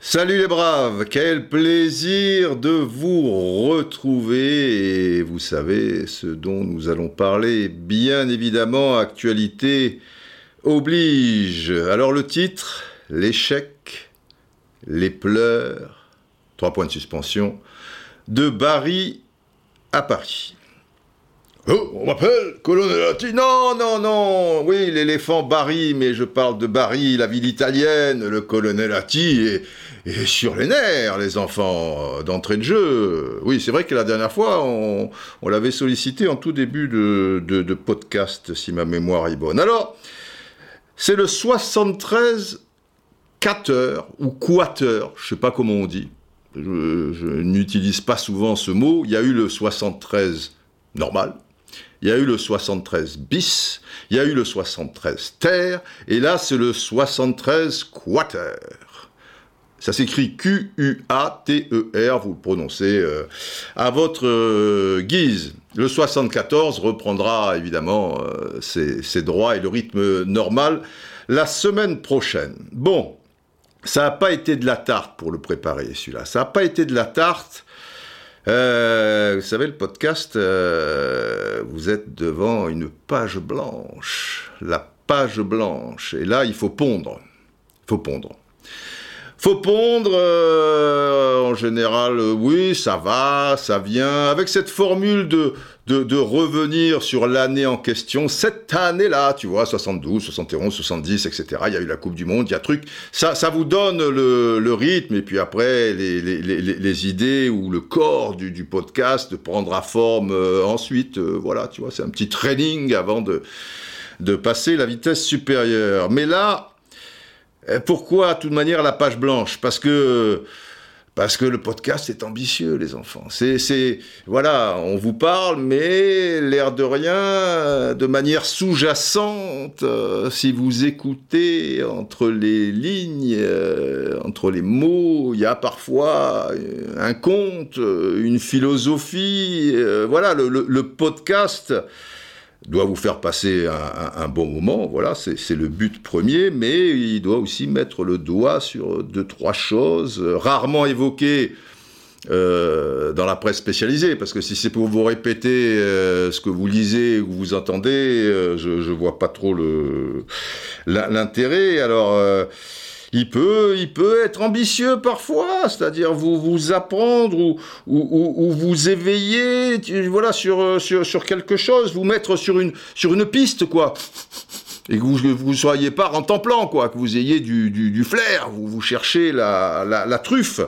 Salut les braves, quel plaisir de vous retrouver. Et vous savez ce dont nous allons parler, bien évidemment, actualité oblige. Alors le titre, l'échec, les pleurs, trois points de suspension, de Barry à Paris. Oh, on m'appelle Colonelati. Non, non, non. Oui, l'éléphant Barry, mais je parle de Barry, la ville italienne. Le Colonelati est, est sur les nerfs, les enfants, d'entrée de jeu. Oui, c'est vrai que la dernière fois, on, l'avait sollicité en tout début de, podcast, si ma mémoire est bonne. Alors, c'est le 73 quater ou quater, je sais pas comment on dit. Je n'utilise pas souvent ce mot. Il y a eu le 73 normal, il y a eu le 73 bis, il y a eu le 73 terre, et là c'est le 73 quater. Ça s'écrit Q-U-A-T-E-R, vous le prononcez euh, à votre euh, guise. Le 74 reprendra évidemment euh, ses, ses, droits et le rythme normal la semaine prochaine. Bon, ça n'a pas été de la tarte pour le préparer celui-là, ça n'a pas été de la tarte. Euh, vous savez, le podcast, euh, vous êtes devant une page blanche. La page blanche. Et là, il faut pondre. Il faut pondre. Faut pondre, euh, en général, oui, ça va, ça vient, avec cette formule de, de, revenir sur l'année en question, cette année-là, tu vois, 72, 71, 70, etc. Il y a eu la Coupe du Monde, il y a truc. Ça, ça vous donne le, rythme, et puis après, les, les, les, idées ou le corps du, du, podcast prendra forme euh, ensuite. Euh, voilà, tu vois, c'est un petit training avant de, de passer la vitesse supérieure. Mais là, pourquoi, de toute manière, la page blanche? Parce que parce que le podcast est ambitieux, les enfants. C'est, c'est, voilà, on vous parle, mais l'air de rien, de manière sous-jacente, euh, si vous écoutez entre les lignes, euh, entre les mots, il y a parfois un conte, une philosophie. Euh, voilà, le podcast doit vous faire passer un, bon moment, voilà, c'est le but premier, mais il doit aussi mettre le doigt sur deux, trois choses rarement évoquées euh, dans la presse spécialisée, parce que si c'est pour vous répéter euh, ce que vous lisez ou vous entendez, euh, je, je vois pas trop l'intérêt. Alors euh, il peut, il peut être ambitieux parfois, c'est-à-dire vous vous apprendre ou, ou, ou, vous éveiller, voilà, sur, sur, quelque chose, vous mettre sur une, piste, quoi. Et que vous ne soyez pas en temps-plan, quoi, que vous ayez du, du, flair, vous, vous cherchez la, la, truffe.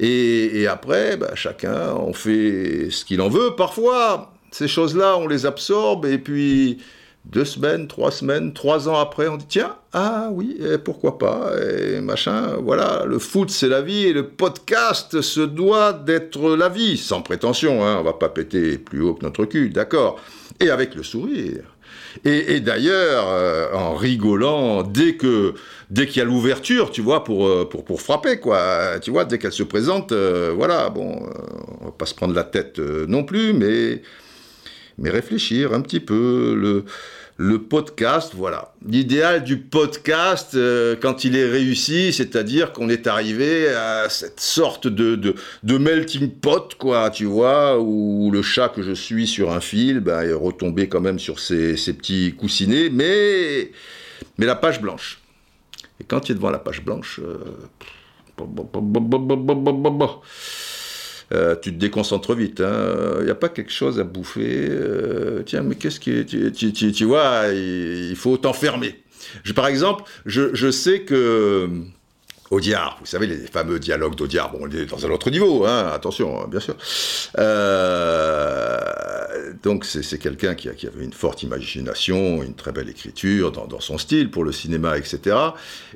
Et, et après, bah, chacun en fait ce qu'il en veut. Parfois, ces choses-là, on les absorbe et puis deux semaines, trois semaines, trois ans après, on dit tiens, ah oui, pourquoi pas, et machin, voilà, le foot c'est la vie et le podcast se doit d'être la vie, sans prétention, hein, on va pas péter plus haut que notre cul, d'accord, et avec le sourire. Et, d'ailleurs, euh, en rigolant, dès que dès qu'il y a l'ouverture, tu vois, pour, pour, pour frapper, quoi, tu vois, dès qu'elle se présente, euh, voilà, bon, euh, on va pas se prendre la tête non plus, mais mais réfléchir un petit peu, le, le podcast, voilà. L'idéal du podcast, euh, quand il est réussi, c'est-à-dire qu'on est arrivé à cette sorte de, de, melting pot, quoi, tu vois, où le chat que je suis sur un fil ben, est retombé quand même sur ses, ses petits coussinets, mais, mais la page blanche. Et quand tu es devant la page blanche, euh, euh, tu te déconcentres vite. Il hein. n'y a pas quelque chose à bouffer. Euh, tiens, mais qu'est-ce qui est, tu, vois, il, faut t'enfermer. Par exemple, je, sais que Audiard, vous savez, les fameux dialogues d'Audiard, bon, on est dans un autre niveau, hein, attention, bien sûr. Euh, donc, c'est quelqu'un qui, avait une forte imagination, une très belle écriture dans son style pour le cinéma, etc.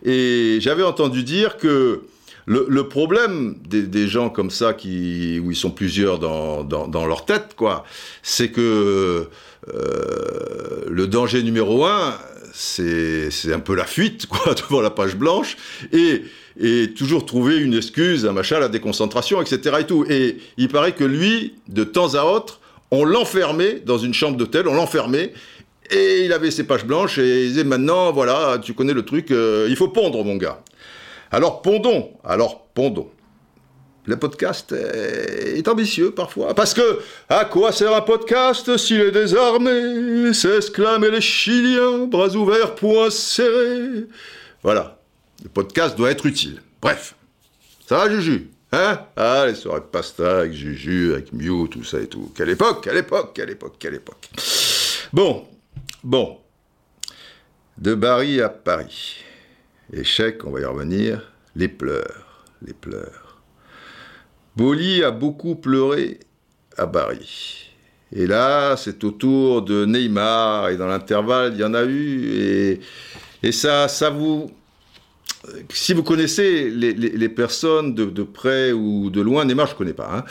Et j'avais entendu dire que le, problème des, gens comme ça, qui, où ils sont plusieurs dans, leur tête, quoi, c'est que euh, le danger numéro un, c'est un peu la fuite, quoi, devant la page blanche, et, et toujours trouver une excuse, un machin, la déconcentration, etc. Et, tout. et il paraît que lui, de temps à autre, on l'enfermait dans une chambre d'hôtel, on l'enfermait, et il avait ses pages blanches et il disait maintenant, voilà, tu connais le truc, euh, il faut pondre, mon gars. Alors pondons, alors pondons. Le podcast est ambitieux parfois. Parce que, à quoi sert un podcast s'il est désarmé S'exclament les Chiliens, bras ouverts, poings serrés? Voilà. Le podcast doit être utile. Bref. Ça va, Juju? Hein? Ah, les soirées de pasta avec Juju, avec Mew, tout ça et tout. Quelle époque, quelle époque, quelle époque, quelle époque. Bon, bon. De Paris à Paris. Échec, on va y revenir. Les pleurs, les pleurs. Boli a beaucoup pleuré à Paris. Et là, c'est au tour de Neymar, et dans l'intervalle, il y en a eu, et, ça, ça vous... Si vous connaissez les, personnes de, près ou de loin, Neymar, je ne connais pas, hein,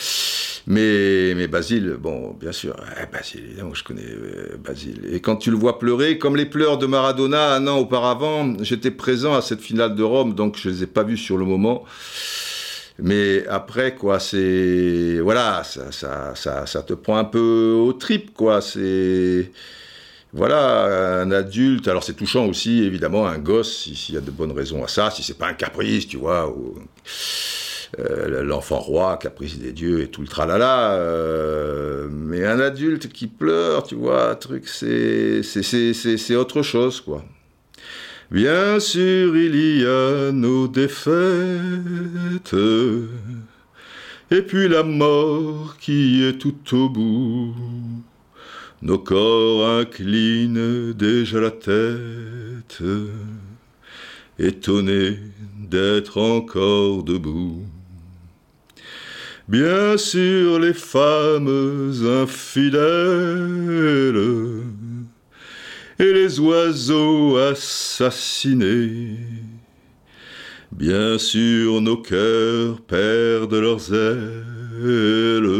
mais, mais Basile, bon, bien sûr, Basile, évidemment, je connais euh, Basile. Et quand tu le vois pleurer, comme les pleurs de Maradona un an auparavant, j'étais présent à cette finale de Rome, donc je ne les ai pas vus sur le moment. Mais après, quoi, c'est. Voilà, ça, ça, ça, ça, te prend un peu au trip, quoi. C'est. Voilà, un adulte. Alors, c'est touchant aussi, évidemment, un gosse, s'il y a de bonnes raisons à ça, si c'est pas un caprice, tu vois. Euh, l'enfant roi, caprice des dieux et tout le tralala. Euh, mais un adulte qui pleure, tu vois, truc, c'est, c'est, autre chose, quoi. Bien sûr, il y a nos défaites, et puis la mort qui est tout au bout. Nos corps inclinent déjà la tête, étonnés d'être encore debout. Bien sûr, les femmes infidèles et les oiseaux assassinés. Bien sûr, nos cœurs perdent leurs ailes,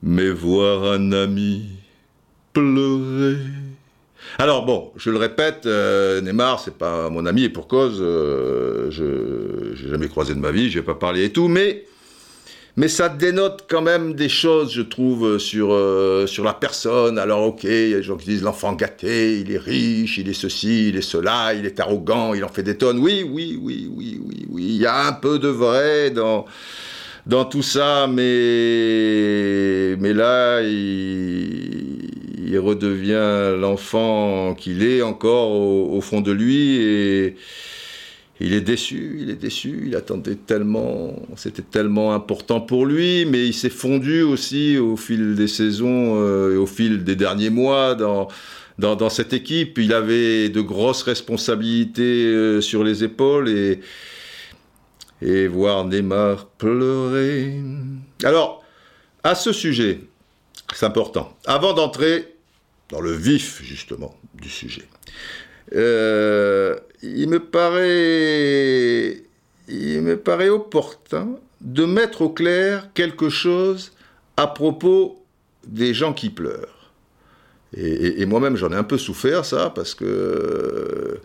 mais voir un ami pleurer. Alors bon, je le répète, euh, Neymar, c'est pas mon ami et pour cause, euh, je n'ai jamais croisé de ma vie, je vais pas parler et tout, mais mais ça dénote quand même des choses, je trouve, sur, euh, sur la personne. Alors, ok, il y a des gens qui disent l'enfant gâté, il est riche, il est ceci, il est cela, il est arrogant, il en fait des tonnes. Oui, oui, oui, oui, oui, oui. Il y a un peu de vrai dans, dans tout ça, mais, mais là, il, il redevient l'enfant qu'il est encore au, au, fond de lui et il est déçu, il est déçu, il attendait tellement, c'était tellement important pour lui, mais il s'est fondu aussi au fil des saisons euh, et au fil des derniers mois dans, dans, cette équipe. Il avait de grosses responsabilités euh, sur les épaules et, et voir Neymar pleurer. Alors, à ce sujet, c'est important, avant d'entrer dans le vif justement du sujet, euh, il me paraît, opportun de mettre au clair quelque chose à propos des gens qui pleurent. Et, moi-même, j'en ai un peu souffert, ça, parce que euh,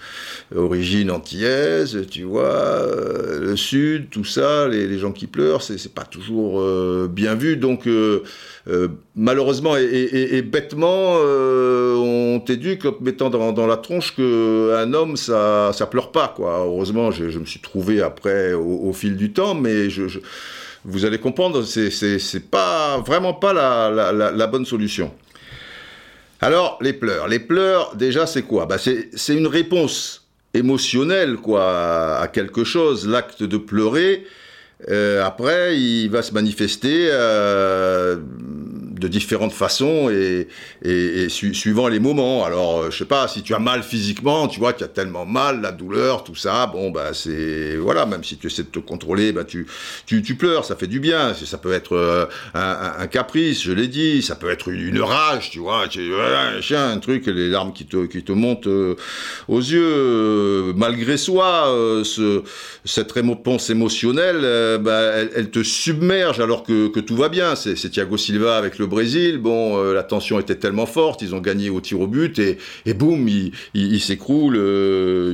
origine antillaise, tu vois, euh, le sud, tout ça, les, gens qui pleurent, c'est pas toujours euh, bien vu. Donc, malheureusement et, bêtement, on t'éduque en mettant dans, la tronche qu'un homme, ça, ça pleure pas, quoi. Heureusement, je, me suis trouvé après au, fil du temps, mais vous allez comprendre, c'est pas vraiment pas la bonne solution. Alors, les pleurs. Les pleurs, déjà, c'est quoi? Bah, C'est une réponse émotionnelle quoi, à quelque chose. L'acte de pleurer, euh, après, il va se manifester euh, de différentes façons et, suivant les moments. Alors, euh, je sais pas, si tu as mal physiquement, tu vois, tu as tellement mal, la douleur, tout ça, bon, bah, c'est, voilà, même si tu essaies de te contrôler, bah, tu, pleures, ça fait du bien. Ça peut être un, caprice, je l'ai dit, ça peut être une, rage, tu vois, tu, un chien, un truc, les larmes qui te, qui te montent aux yeux, malgré soi, ce, cette réponse émotionnelle, euh, bah, elle, te submerge alors que, tout va bien. C'est Thiago Silva avec le Brésil. Bon, euh, la tension était tellement forte, ils ont gagné au tir au but et, et boum, il, s'écroule, euh,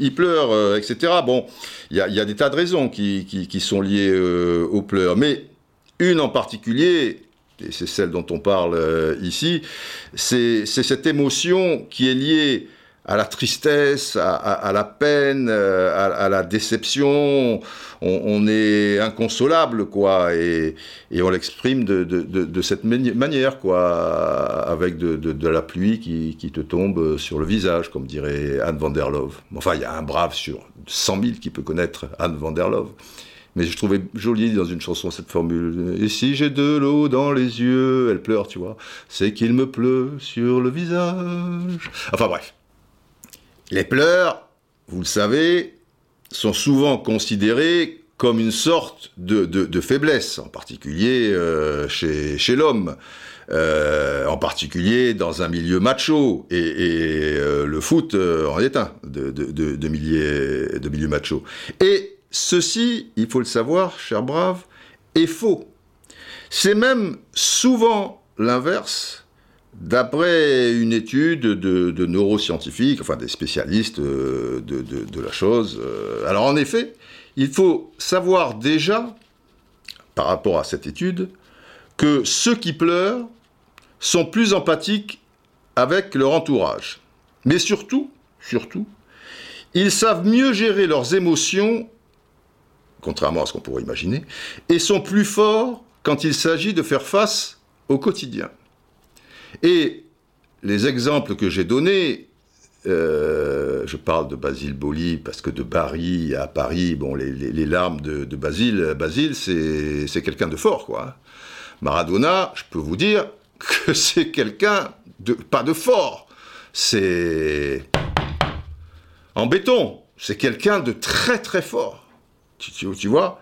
il, pleure, etc. Bon, il y a, des tas de raisons qui, sont liées aux pleurs. Mais une en particulier, et c'est celle dont on parle euh, ici, c'est cette émotion qui est liée à la tristesse, à, la peine, euh, à, la déception. On, est inconsolable, quoi, et, on l'exprime de, cette manière, quoi, avec de, la pluie qui, te tombe sur le visage, comme dirait Anne van der Love. Enfin, il y a un brave sur 100 000 qui peut connaître Anne van der Love. Mais je trouvais joli dans une chanson cette formule. Et si j'ai de l'eau dans les yeux, elle pleure, tu vois, c'est qu'il me pleut sur le visage. Enfin bref. Les pleurs, vous le savez, sont souvent considérés comme une sorte de, faiblesse, en particulier euh, chez, l'homme, euh, en particulier dans un milieu macho, et, euh, le foot en est un de, de, de milieu macho. Et ceci, il faut le savoir, cher brave, est faux. C'est même souvent l'inverse D'après une étude de, neuroscientifiques, enfin des spécialistes euh, de, la chose, euh, alors en effet, il faut savoir déjà, par rapport à cette étude, que ceux qui pleurent sont plus empathiques avec leur entourage. Mais surtout, surtout, ils savent mieux gérer leurs émotions, contrairement à ce qu'on pourrait imaginer, et sont plus forts quand il s'agit de faire face au quotidien. Et les exemples que j'ai donnés, euh, je parle de Basile Boli parce que de Paris à Paris, bon, les, larmes de, Basile, Basile, c'est quelqu'un de fort, quoi. Maradona, je peux vous dire que c'est quelqu'un de pas de fort, c'est en béton, c'est quelqu'un de très très fort. Tu, tu vois?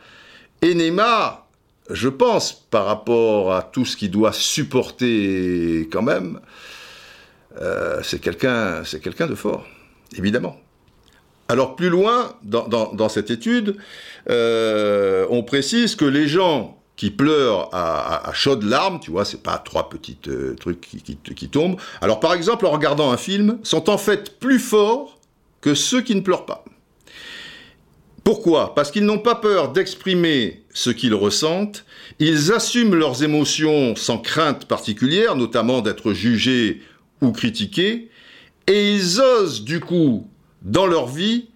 Et Neymar, je pense, par rapport à tout ce qu'il doit supporter quand même, euh, c'est quelqu'un, de fort, évidemment. Alors plus loin, dans, cette étude, euh, on précise que les gens qui pleurent à, chaudes larmes, tu vois, c'est pas trois petits euh, trucs qui, tombent. Alors par exemple, en regardant un film, sont en fait plus forts que ceux qui ne pleurent pas. Pourquoi? Parce qu'ils n'ont pas peur d'exprimer ce qu'ils ressentent, ils assument leurs émotions sans crainte particulière, notamment d'être jugés ou critiqués, et ils osent du coup, dans leur vie,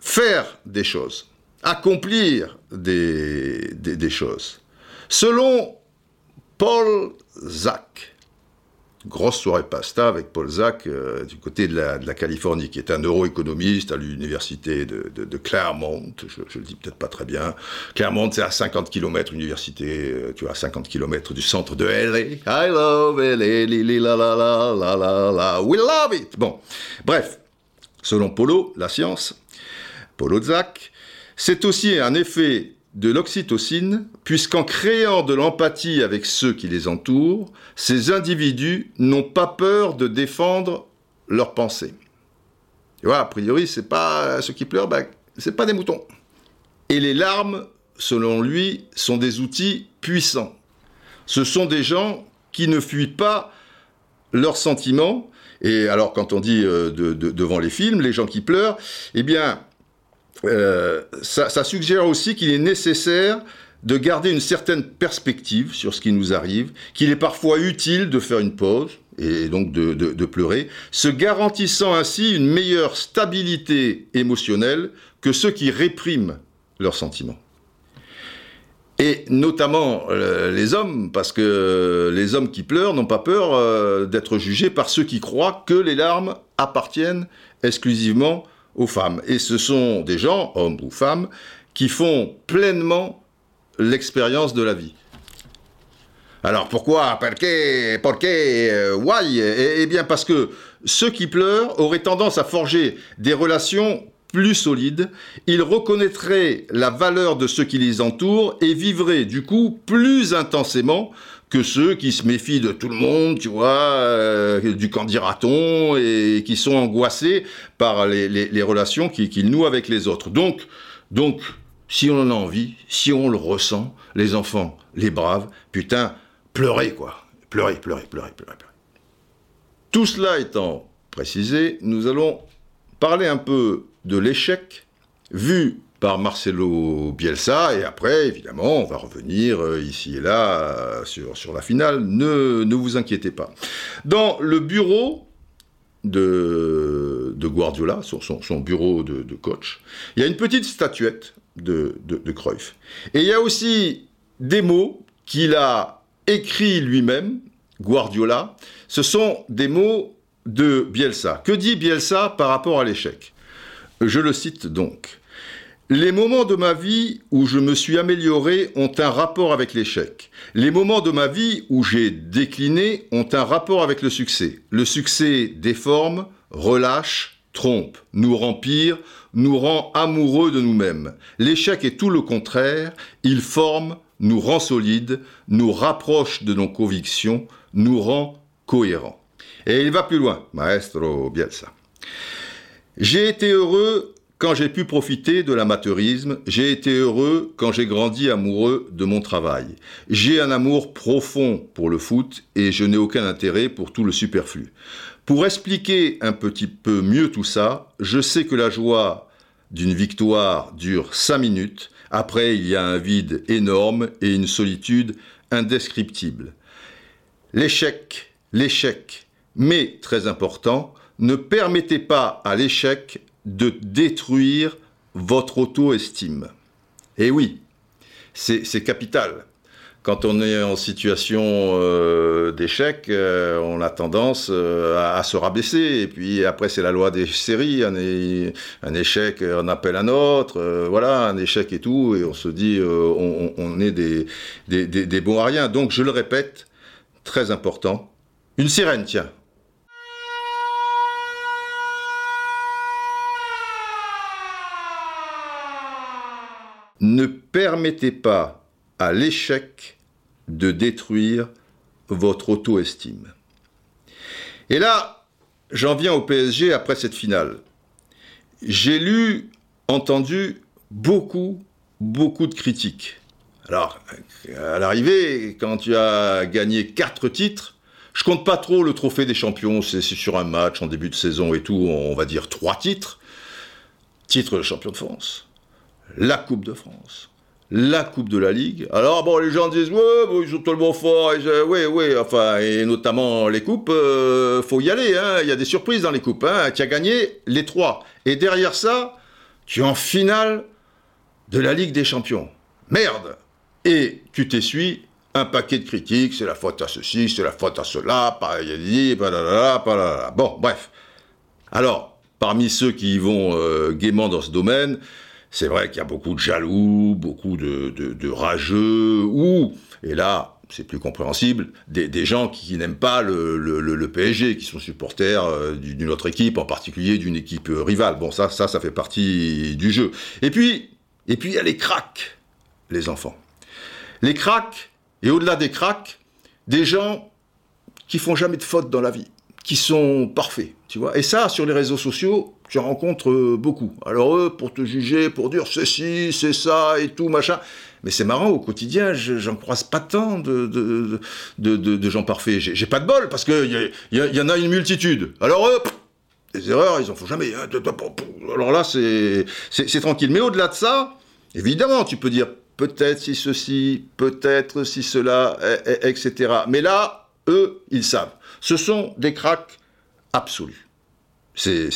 faire des choses, accomplir des, choses. Selon Paul Zach, grosse soirée pasta avec Paul Zach euh, du côté de la, Californie, qui est un neuroéconomiste à l'université de, Claremont. Je, le dis peut-être pas très bien. Claremont, c'est à 50 km, université, euh, tu vois, à 50 km du centre de LA. I love LA, la la la la la la, we love it. Bon, bref, selon Polo, la science, Polo Zach, c'est aussi un effet de l'oxytocine, puisqu'en créant de l'empathie avec ceux qui les entourent, ces individus n'ont pas peur de défendre leurs pensées. Et voilà, a priori, c'est pas ceux qui pleurent, ben, c'est pas des moutons. Et les larmes, selon lui, sont des outils puissants. Ce sont des gens qui ne fuient pas leurs sentiments. Et alors, quand on dit euh, devant les films, les gens qui pleurent, eh bien, euh, ça, suggère aussi qu'il est nécessaire de garder une certaine perspective sur ce qui nous arrive, qu'il est parfois utile de faire une pause et donc de, pleurer, se garantissant ainsi une meilleure stabilité émotionnelle que ceux qui répriment leurs sentiments. Et notamment euh, les hommes, parce que les hommes qui pleurent n'ont pas peur euh, d'être jugés par ceux qui croient que les larmes appartiennent exclusivement aux femmes. Et ce sont des gens, hommes ou femmes, qui font pleinement l'expérience de la vie. Alors pourquoi Pourquoi Pourquoi euh, Why? Eh, eh bien parce que ceux qui pleurent auraient tendance à forger des relations plus solides, ils reconnaîtraient la valeur de ceux qui les entourent et vivraient du coup plus intensément que ceux qui se méfient de tout le monde, tu vois, euh, du candidaton et qui sont angoissés par les, relations qu'ils nouent avec les autres. Donc, donc, si on en a envie, si on le ressent, les enfants, les braves, putain, pleurez quoi. Pleurez, pleurez, pleurez, pleurez, pleurez. Tout cela étant précisé, nous allons parler un peu de l'échec vu par Marcelo Bielsa. Et après, évidemment, on va revenir ici et là sur, sur la finale. Ne, ne vous inquiétez pas. Dans le bureau de, de Guardiola, son, son, bureau de, coach, il y a une petite statuette de, de, Cruyff. Et il y a aussi des mots qu'il a écrits lui-même, Guardiola. Ce sont des mots de Bielsa. Que dit Bielsa par rapport à l'échec? Je le cite donc. Les moments de ma vie où je me suis amélioré ont un rapport avec l'échec. Les moments de ma vie où j'ai décliné ont un rapport avec le succès. Le succès déforme, relâche, trompe, nous rend pire, nous rend amoureux de nous-mêmes. L'échec est tout le contraire, il forme, nous rend solides, nous rapproche de nos convictions, nous rend cohérents. Et il va plus loin, maestro Bielsa. J'ai été heureux quand j'ai pu profiter de l'amateurisme, j'ai été heureux quand j'ai grandi amoureux de mon travail. J'ai un amour profond pour le foot et je n'ai aucun intérêt pour tout le superflu. Pour expliquer un petit peu mieux tout ça, je sais que la joie d'une victoire dure cinq minutes. Après, il y a un vide énorme et une solitude indescriptible. L'échec, l'échec, mais très important, ne permettez pas à l'échec de détruire votre auto-estime. Et oui, c'est capital. Quand on est en situation euh, d'échec, euh, on a tendance euh, à, se rabaisser. Et puis après, c'est la loi des séries. Un, un échec, on appelle un autre. voilà, un échec et tout. Et on se dit, on, est des, des, des bons à rien. Donc, je le répète, très important. Une sirène, tiens. Ne permettez pas à l'échec de détruire votre auto-estime. Et là, j'en viens au PSG après cette finale. J'ai lu, entendu beaucoup, beaucoup de critiques. Alors, à l'arrivée, quand tu as gagné quatre titres, je compte pas trop le trophée des champions, c'est sur un match en début de saison et tout, on va dire trois titres. Titre de champion de France, la Coupe de France, la Coupe de la Ligue. Alors bon, les gens disent ouais, ils sont tellement forts. Oui, oui, enfin, et notamment les coupes, euh, faut y aller. Hein. Il y a des surprises dans les coupes. Hein. Tu as gagné les trois. Et derrière ça, tu es en finale de la Ligue des Champions. Merde. Et tu t'essuies un paquet de critiques. C'est la faute à ceci, c'est la faute à cela. Bon, bref. Alors, parmi ceux qui vont euh, gaiement dans ce domaine, c'est vrai qu'il y a beaucoup de jaloux, beaucoup de, rageux, ou, et là, c'est plus compréhensible, des, gens qui, n'aiment pas le, PSG, qui sont supporters euh, d'une autre équipe, en particulier d'une équipe euh, rivale. Bon, ça, ça, ça fait partie du jeu. Et puis, et puis il y a les cracks, les enfants. Les cracks, et au-delà des cracks, des gens qui font jamais de fautes dans la vie, qui sont parfaits, tu vois. Et ça, sur les réseaux sociaux, tu rencontres euh, beaucoup. Alors eux, pour te juger, pour dire ceci, c'est ça et tout, machin. Mais c'est marrant, au quotidien, j'en croise pas tant de, de, de, gens parfaits. J'ai pas de bol, parce qu'il y, y, en a une multitude. Alors eux, des erreurs, ils en font jamais. Hein. Alors là, c'est tranquille. Mais au-delà de ça, évidemment, tu peux dire peut-être si ceci, peut-être si cela, etc. Mais là, eux, ils savent. Ce sont des cracks absolus. C'est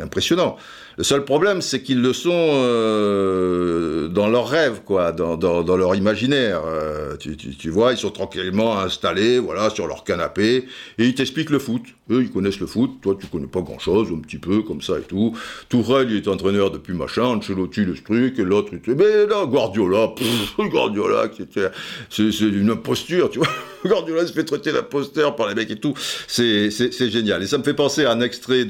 impressionnant. Le seul problème, c'est qu'ils le sont euh, dans leur rêve, quoi, dans, leur imaginaire. Euh, tu, tu, vois, ils sont tranquillement installés, voilà, sur leur canapé, et ils t'expliquent le foot. Eux, ils connaissent le foot. Toi, tu connais pas grand-chose, un petit peu, comme ça et tout. Tourelle, il est entraîneur depuis machin. Ancelotti, le truc, et l'autre, il mais là, Guardiola, pff, Guardiola, c'est une imposture, tu vois. Guardiola se fait traiter d'imposteur par les mecs et tout. C'est génial. Et ça me fait penser un extrait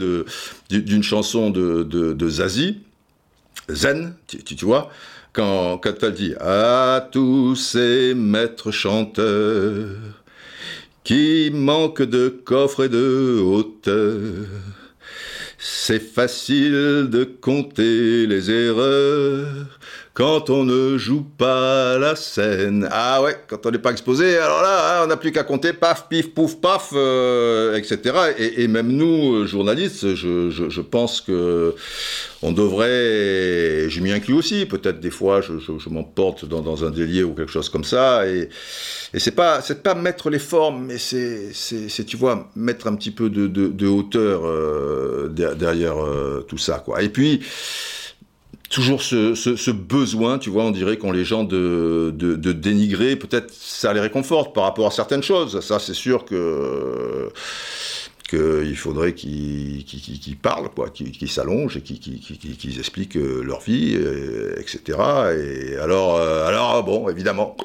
d'une chanson de, de Zazie, Zen, tu, vois, quand, quand elle dit À tous ces maîtres chanteurs qui manquent de coffre et de hauteur, c'est facile de compter les erreurs quand on ne joue pas la scène. Ah ouais, quand on n'est pas exposé, alors là, hein, on n'a plus qu'à compter, paf, pif, pouf, paf, euh, etc. Et, même nous, euh, journalistes, je, pense que on devrait, je m'y inclus aussi, peut-être des fois, je, m'emporte dans, un délier ou quelque chose comme ça, et, et c'est pas, c'est pas mettre les formes, mais c'est, c'est, tu vois, mettre un petit peu de, hauteur euh, derrière tout ça, quoi. Et puis, toujours ce, besoin, tu vois, on dirait qu'ont les gens de, dénigrer, peut-être ça les réconforte par rapport à certaines choses. Ça, c'est sûr que qu'il faudrait qu'ils parlent, quoi, qu'ils s'allongent et qu'ils expliquent leur vie, etc. Et alors, euh, alors bon, évidemment,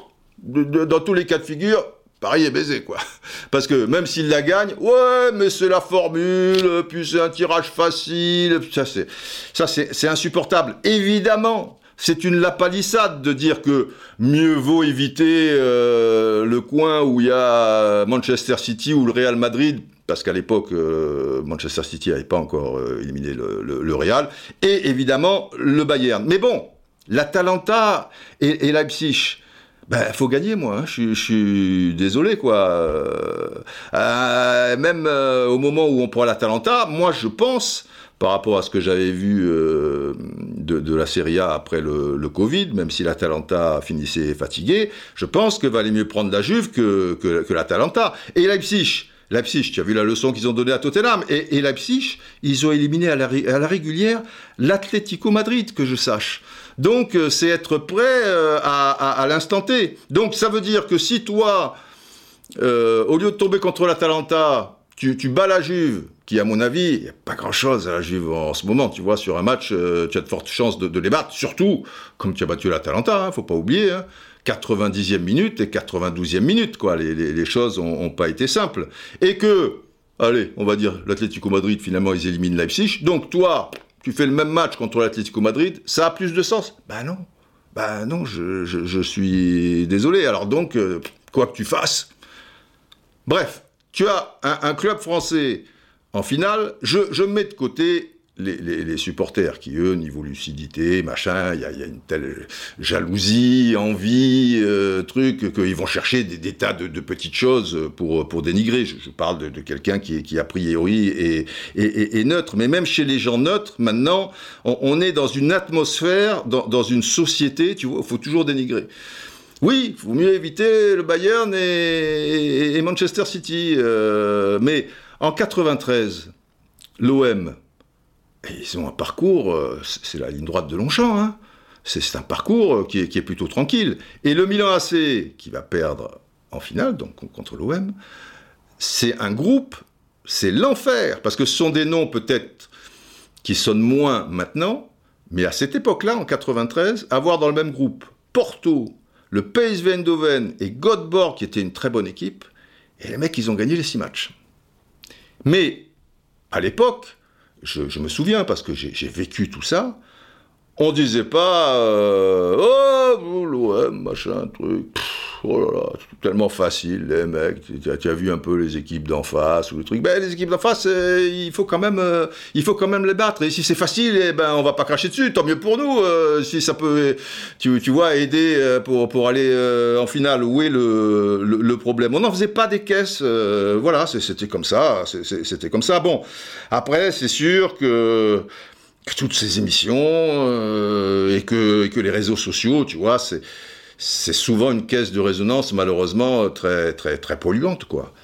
dans tous les cas de figure, Paris est baisé, quoi. Parce que même s'il la gagne, ouais, mais c'est la formule, puis c'est un tirage facile, ça c'est, ça c'est, insupportable. Évidemment, c'est une lapalissade de dire que mieux vaut éviter euh, le coin où il y a Manchester City ou le Real Madrid, parce qu'à l'époque, euh, Manchester City n'avait pas encore euh, éliminé le, Real, et évidemment le Bayern. Mais bon, l'Atalanta et, et Leipzig, ben, faut gagner, moi. Hein. Je, suis désolé, quoi. Euh, même euh, au moment où on prend l'Atalanta, moi, je pense, par rapport à ce que j'avais vu euh, de, la Serie A après le, Covid, même si l'Atalanta finissait fatigué, je pense que valait mieux prendre la Juve que, que, l'Atalanta. Et Leipzig Leipzig, tu as vu la leçon qu'ils ont donnée à Tottenham. Et, et Leipzig, ils ont éliminé la, à la régulière l'Atlético Madrid, que je sache. Donc, euh, c'est être prêt euh, à, l'instant T. Donc, ça veut dire que si toi, euh, au lieu de tomber contre l'Atalanta, tu, tu bats la Juve, qui, à mon avis, il n'y a pas grand-chose à la Juve en ce moment. Tu vois, sur un match, tu as de fortes chances de, les battre. Surtout, comme tu as battu l'Atalanta, hein, faut pas oublier. 90e hein. minute et 92e minute, quoi. Les, choses n'ont pas été simples. Et que, allez, on va dire, l'Atlético Madrid, finalement, ils éliminent Leipzig. Donc, toi, tu fais le même match contre l'Atlético Madrid, ça a plus de sens Ben non. Ben non, je, suis désolé. Alors donc, euh, quoi que tu fasses. Bref, tu as un club français en finale, je, je mets de côté les, supporters qui, eux, niveau lucidité, machin, il y a, une telle jalousie, envie, euh, truc, qu'ils vont chercher des, tas de, petites choses pour, pour dénigrer. Je, parle de, quelqu'un qui, qui, a priori, est, est, neutre. Mais même chez les gens neutres, maintenant, on, est dans une atmosphère, dans, une société, tu vois, il faut toujours dénigrer. Oui, il vaut mieux éviter le Bayern et, Manchester City. Euh, mais en 93, l'OM, ils ont un parcours, euh, c'est la ligne droite de Longchamp, hein. c'est un parcours euh, qui est, plutôt tranquille. Et le Milan AC, qui va perdre en finale, donc contre l'OM, c'est un groupe, c'est l'enfer, parce que ce sont des noms peut-être qui sonnent moins maintenant, mais à cette époque-là, en 93, avoir dans le même groupe Porto, le PSV Eindhoven et Göteborg, qui était une très bonne équipe, et les mecs, ils ont gagné les six matchs. Mais, à l'époque, je, me souviens parce que j'ai vécu tout ça. On disait pas euh, oh l'OM machin truc. Oh là là, tellement facile les mecs. Tu as, vu un peu les équipes d'en face ou les trucs. Ben les équipes d'en face, euh, il faut quand même, euh, il faut quand même les battre. Et si c'est facile, eh ben on va pas cracher dessus. Tant mieux pour nous. si ça peut, tu, tu vois, aider pour pour aller en finale. Où est le, le, problème? On n'en faisait pas des caisses. voilà, c'était comme ça. C'était comme ça. Bon, après c'est sûr que toutes ces émissions euh, et, que, que, les réseaux sociaux, tu vois, c'est, c'est souvent une caisse de résonance malheureusement très, très, très polluante, quoi.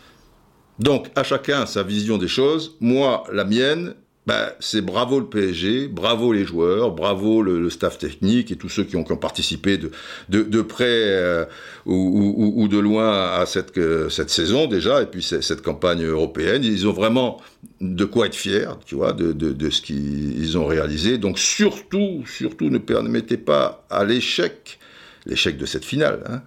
Donc, à chacun sa vision des choses. Moi, la mienne, ben, c'est bravo le PSG, bravo les joueurs, bravo le, staff technique et tous ceux qui ont, participé de, près euh, ou, de loin à cette, cette saison déjà, et puis cette campagne européenne. Ils ont vraiment de quoi être fiers, tu vois, de, de ce qu'ils ont réalisé. Donc surtout, surtout ne permettez pas à l'échec l'échec de cette finale, hein,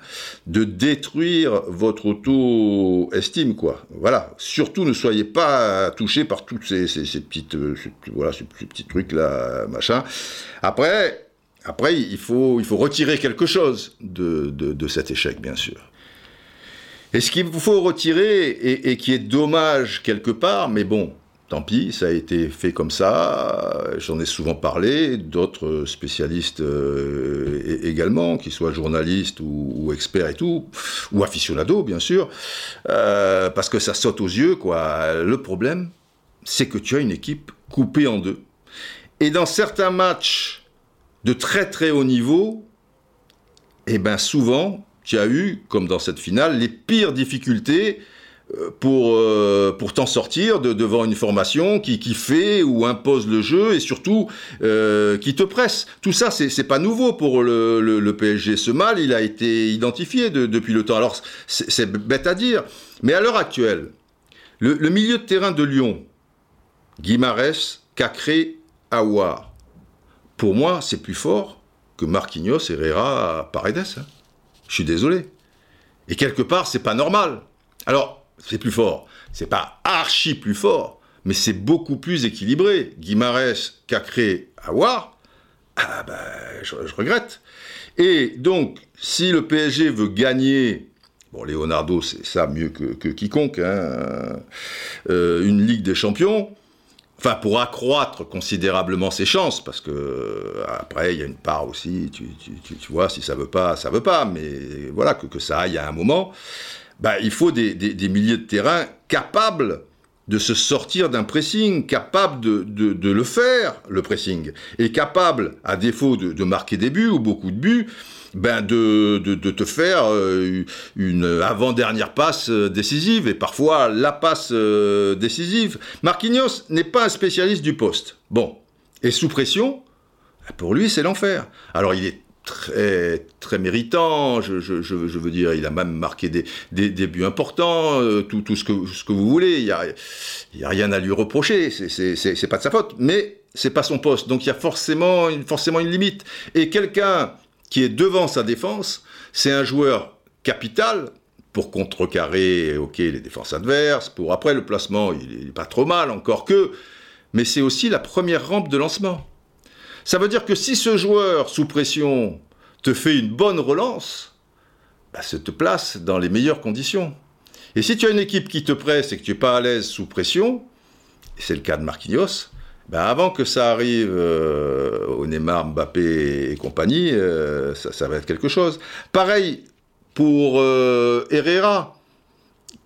de détruire votre auto-estime, quoi. Voilà. Surtout, ne soyez pas touché par toutes ces, petites, euh, voilà, ces petits trucs là, machin. Après, après, il faut, il faut retirer quelque chose de, de, cet échec, bien sûr. Et ce qu'il faut retirer, et, et, qui est dommage quelque part, mais bon, Tant pis, ça a été fait comme ça. J'en ai souvent parlé. D'autres spécialistes euh, également, qu'ils soient journalistes ou, experts et tout, ou aficionados bien sûr, euh, parce que ça saute aux yeux. Quoi. Le problème, c'est que tu as une équipe coupée en deux. Et dans certains matchs de très très haut niveau, eh ben souvent, tu as eu, comme dans cette finale, les pires difficultés pour, euh, pour t'en sortir de, devant une formation qui, qui fait ou impose le jeu et surtout euh, qui te presse. Tout ça, c'est pas nouveau pour le, PSG. Ce mal, il a été identifié depuis le temps. Alors, c'est bête à dire, mais à l'heure actuelle, le, le, milieu de terrain de Lyon, Guimarès, Cacré, Aouar, pour moi, c'est plus fort que Marquinhos, Herrera, Paredes. Hein. Je suis désolé. Et quelque part, c'est pas normal. Alors, c'est plus fort. C'est pas archi plus fort, mais c'est beaucoup plus équilibré. Guimarès, Cacré, Awar, ah ben, je, regrette. Et donc, si le PSG veut gagner, bon, Leonardo, c'est ça mieux que, quiconque, hein, euh, une Ligue des Champions, enfin pour accroître considérablement ses chances, parce que après il y a une part aussi, tu, vois, si ça veut pas, ça veut pas, mais voilà que, que ça aille à un moment. Bah, il faut des, milliers de terrains capables de se sortir d'un pressing, capables de, le faire, le pressing, et capables, à défaut de, marquer des buts ou beaucoup de buts, ben de, te faire euh, une avant-dernière passe euh, décisive, et parfois la passe euh, décisive. Marquinhos n'est pas un spécialiste du poste. Bon, et sous pression, pour lui c'est l'enfer. Alors il est très, très méritant. Je, veux dire, il a même marqué des, des, buts importants, euh, tout, ce, que, vous voulez. Il n'y a, a rien à lui reprocher. C'est pas de sa faute. Mais c'est pas son poste. Donc il y a forcément une, forcément une limite. Et quelqu'un qui est devant sa défense, c'est un joueur capital pour contrecarrer, les défenses adverses. Pour après le placement, il n'est pas trop mal, encore que. Mais c'est aussi la première rampe de lancement. Ça veut dire que si ce joueur sous pression te fait une bonne relance, bah, ça te place dans les meilleures conditions. Et si tu as une équipe qui te presse et que tu n'es pas à l'aise sous pression, c'est le cas de Marquinhos, bah, avant que ça arrive euh, au Neymar, Mbappé et compagnie, euh, ça, va être quelque chose. Pareil pour euh, Herrera,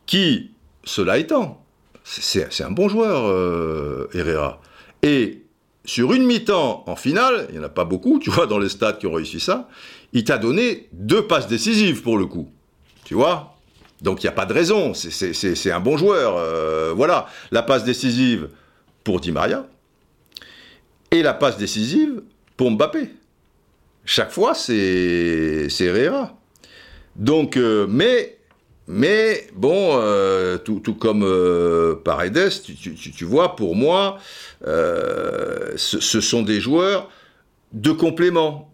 qui, cela étant, c'est un bon joueur, Herrera. Et sur une mi-temps en finale, il n'y en a pas beaucoup, tu vois, dans les stades qui ont réussi ça, il t'a donné deux passes décisives pour le coup. Tu vois? Donc il n'y a pas de raison, c'est un bon joueur. Euh, voilà, la passe décisive pour Di Maria et la passe décisive pour Mbappé. Chaque fois, c'est Herrera. Donc, euh, mais mais bon, euh, tout, comme euh, Paredes, tu, vois, pour moi, euh, ce, sont des joueurs de complément.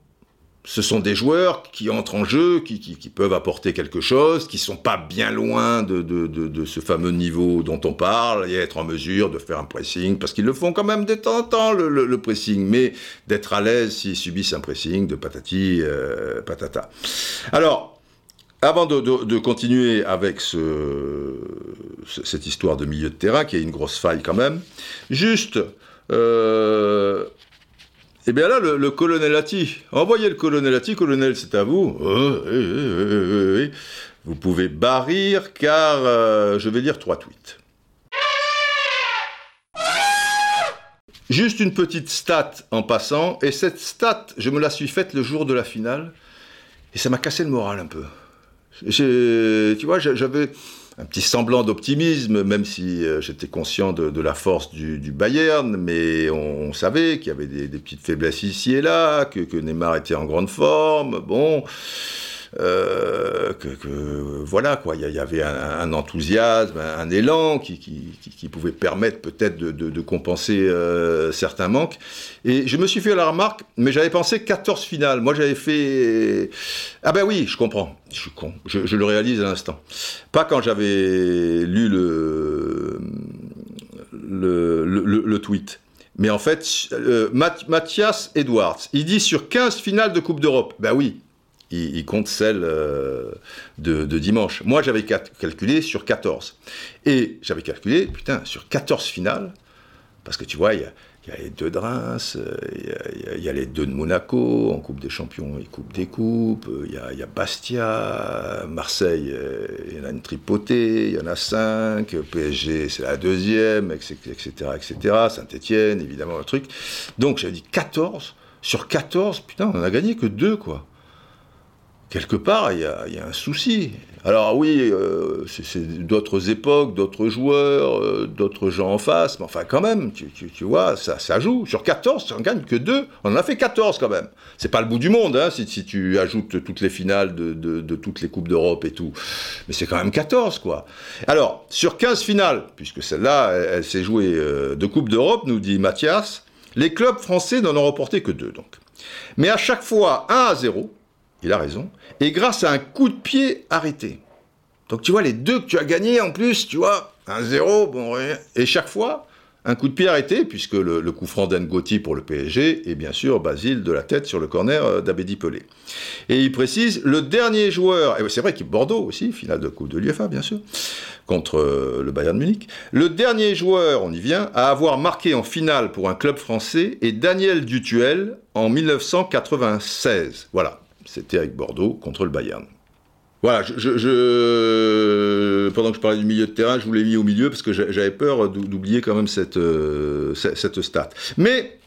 Ce sont des joueurs qui entrent en jeu, qui, peuvent apporter quelque chose, qui sont pas bien loin de, ce fameux niveau dont on parle, et être en mesure de faire un pressing, parce qu'ils le font quand même de temps en temps, le, pressing, mais d'être à l'aise s'ils subissent un pressing de patati patata. Alors, avant de, continuer avec cette histoire de milieu de terrain, qui est une grosse faille quand même, juste, euh, eh bien là, le, colonel Atti, envoyez le colonel Atti, colonel, c'est à vous. vous pouvez barrir, car euh, je vais lire trois tweets. Juste une petite stat en passant, et cette stat, je me la suis faite le jour de la finale, et ça m'a cassé le moral un peu tu vois, j'avais un petit semblant d'optimisme, même si euh, j'étais conscient de, la force du, Bayern, mais on, savait qu'il y avait des, petites faiblesses ici et là, que, que Neymar était en grande forme. Bon, euh, que, voilà quoi, il y, avait un, enthousiasme, un, élan qui, pouvait permettre peut-être de, compenser euh, certains manques. Et je me suis fait la remarque, mais j'avais pensé 14 finales. Moi j'avais fait... Ah ben oui, je comprends, je je, le réalise à l'instant. Pas quand j'avais lu le, le, le, tweet. Mais en fait, euh, Mathias Edwards, il dit sur 15 finales de Coupe d'Europe. Ben oui, il, compte celle euh, de, dimanche. Moi, j'avais calculé sur 14. Et j'avais calculé, putain, sur 14 finales, Parce que tu vois, il y a, il les deux de Reims, euh, il y, a, les deux de Monaco en Coupe des Champions et Coupe des Coupes, euh, il y a, Bastia, Marseille, il y en a une tripotée, il y en a cinq, PSG c'est la deuxième, etc. etc. Saint-Etienne, évidemment, le truc. Donc j'avais dit 14, sur 14, putain, on a gagné que deux, quoi quelque part, il y, a, un souci. Alors oui, euh, c'est d'autres époques, d'autres joueurs, euh, d'autres gens en face, mais enfin quand même, tu, vois, ça, ça, joue. Sur 14, on gagne que 2. On en a fait 14 quand même. C'est pas le bout du monde, hein, si, tu ajoutes toutes les finales de, toutes les Coupes d'Europe et tout. Mais c'est quand même 14, quoi. Alors, sur 15 finales, puisque celle-là, elle, s'est jouée euh, de Coupe d'Europe, nous dit Mathias, les clubs français n'en ont remporté que 2, donc. Mais à chaque fois 1 à 0, il a raison, et grâce à un coup de pied arrêté. Donc tu vois, les deux que tu as gagnés en plus, tu vois, un zéro, bon, et chaque fois, un coup de pied arrêté, puisque le, coup franc d'Engoti pour le PSG, et bien sûr Basile de la tête sur le corner euh, d'Abedi Pelé. Et il précise, le dernier joueur, et c'est vrai qu'il Bordeaux aussi, finale de Coupe de l'UFA bien sûr, contre euh, le Bayern Munich, le dernier joueur, on y vient, à avoir marqué en finale pour un club français est Daniel Dutuel en 1996. Voilà, c'était avec Bordeaux contre le Bayern. Voilà, pendant que je parlais du milieu de terrain, je vous l'ai mis au milieu parce que j'avais peur d'oublier quand même cette, euh, cette stat. Mais,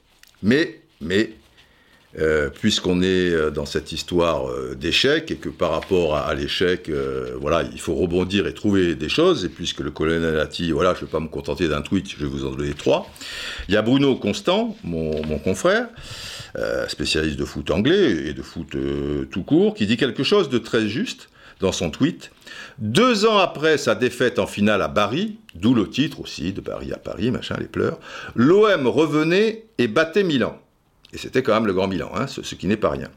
mais, mais, euh, puisqu'on est euh, dans cette histoire d'échec et que par rapport à, l'échec, voilà, il faut rebondir et trouver des choses, et puisque le colonel a dit, voilà, je ne vais pas me contenter d'un tweet, je vais vous en donner trois, il y a Bruno Constant, mon, mon confrère, euh, spécialiste de foot anglais et de foot euh, tout court, qui dit quelque chose de très juste dans son tweet. Deux ans après sa défaite en finale à Paris, d'où le titre aussi de Paris à Paris, machin, les pleurs, l'OM revenait et battait Milan. Et c'était quand même le grand Milan, hein, ce, ce, qui n'est pas rien.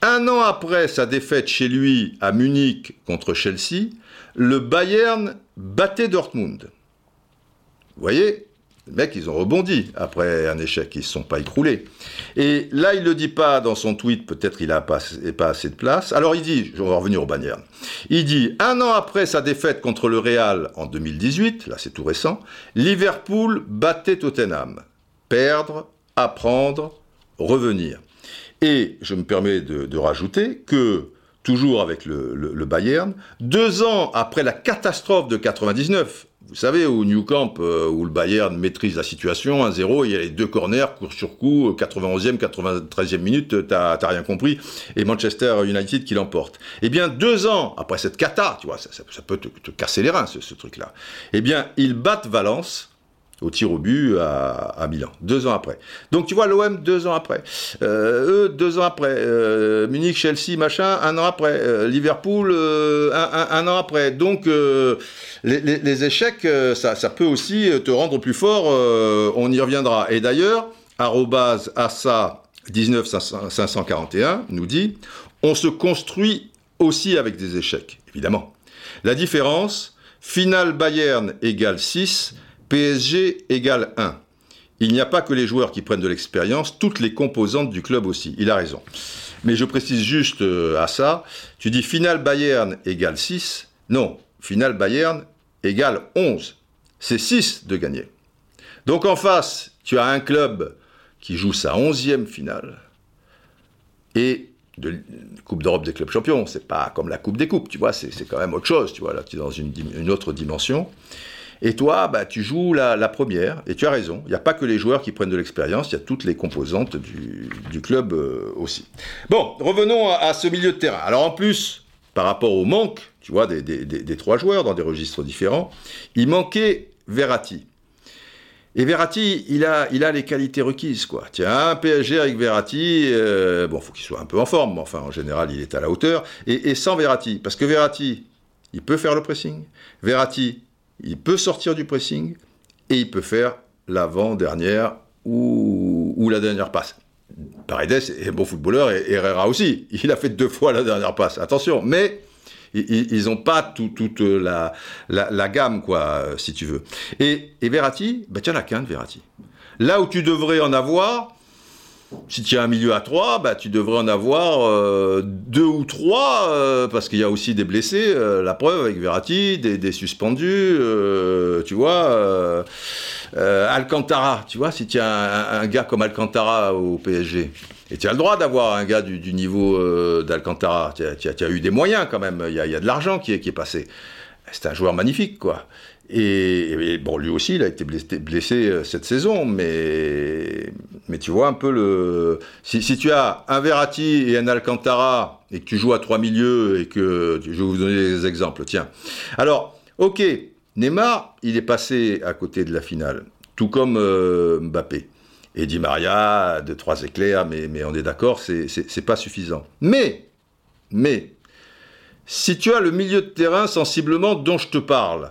Un an après sa défaite chez lui à Munich contre Chelsea, le Bayern battait Dortmund. Vous voyez, les mecs, ils ont rebondi après un échec, ils ne se sont pas écroulés. Et là, il ne le dit pas dans son tweet, peut-être il n'a pas, assez de place. Alors il dit, je vais revenir au Bayern, il dit, un an après sa défaite contre le Real en 2018, là c'est tout récent, Liverpool battait Tottenham. Perdre, apprendre, revenir. Et je me permets de, rajouter que, toujours avec le, le Bayern, deux ans après la catastrophe de 99, vous savez, au New Camp, euh, où le Bayern maîtrise la situation, 1-0, il y a les deux corners, court sur coup, 91e, 93e minute, t'as rien compris, et Manchester United qui l'emporte. Eh bien, deux ans après cette cata, tu vois, ça, peut te, casser les reins, ce, ce truc-là, eh bien, ils battent Valence, au tir au but à, Milan, deux ans après. Donc tu vois l'OM deux ans après, euh, eux deux ans après, euh, Munich, Chelsea, machin, un an après, euh, Liverpool un, an après. Donc les, échecs, ça, peut aussi te rendre plus fort, on y reviendra. Et d'ailleurs, assa 19541 nous dit, on se construit aussi avec des échecs, évidemment. La différence, finale Bayern égale 6, PSG égale 1. Il n'y a pas que les joueurs qui prennent de l'expérience, toutes les composantes du club aussi. Il a raison. Mais je précise juste euh, à ça, tu dis finale Bayern égale 6. Non, finale Bayern égale 11. C'est 6 de gagner. Donc en face, tu as un club qui joue sa 11e finale et de Coupe d'Europe des clubs champions. C'est pas comme la Coupe des coupes, tu vois, c'est quand même autre chose, tu vois, là tu es dans une, une autre dimension. Et toi, bah, tu joues la, première, et tu as raison. Il n'y a pas que les joueurs qui prennent de l'expérience, il y a toutes les composantes du, club euh, aussi. Bon, revenons à, ce milieu de terrain. Alors en plus, par rapport au manque, tu vois, des, trois joueurs dans des registres différents, il manquait Verratti. Et Verratti, il a, il a les qualités requises, quoi. Tiens, un PSG avec Verratti, euh, bon, faut qu'il soit un peu en forme, mais enfin, en général, il est à la hauteur. Et, et sans Verratti, parce que Verratti, il peut faire le pressing. Verratti, il peut sortir du pressing et il peut faire l'avant-dernière ou, la dernière passe. Paredes est bon footballeur et Herrera aussi. Il a fait deux fois la dernière passe. Attention, mais ils n'ont pas toute la, la, gamme, quoi, si tu veux. Et, et Verratti, bah, as qu'un de Verratti. Là où tu devrais en avoir, si tu as un milieu à 3, bah, tu devrais en avoir euh, deux ou trois, euh, parce qu'il y a aussi des blessés, euh, la preuve avec Verratti, des, suspendus, tu vois. Alcantara, tu vois, si tu as un, gars comme Alcantara au PSG, et tu as le droit d'avoir un gars du, niveau d'Alcantara, tu as, eu des moyens quand même, il y a, de l'argent qui qui est passé. C'est un joueur magnifique, quoi. Et, bon, lui aussi, il a été blessé, euh, cette saison, mais, mais tu vois un peu le. Si, tu as un Verratti et un Alcantara et que tu joues à trois milieux et que. Je vais vous donner des exemples, tiens. Alors, ok, Neymar, il est passé à côté de la finale, tout comme euh, Mbappé. Et Di Maria, de trois éclairs, mais, mais on est d'accord, c'est pas suffisant. Mais, mais, si tu as le milieu de terrain sensiblement dont je te parle,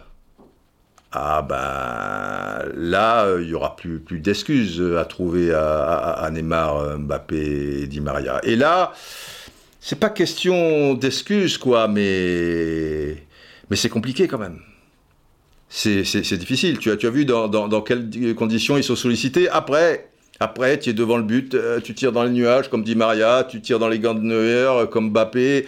ah ben là, il y aura plus, plus d'excuses à trouver à, Neymar, Mbappé et Di Maria. Et là, c'est pas question d'excuses, quoi, mais, mais c'est compliqué quand même. C'est difficile. Tu as, tu as vu dans, dans quelles conditions ils sont sollicités. Après, après, tu es devant le but, euh, tu tires dans les nuages, comme dit Maria, tu tires dans les gants de Neuer, euh, comme Mbappé.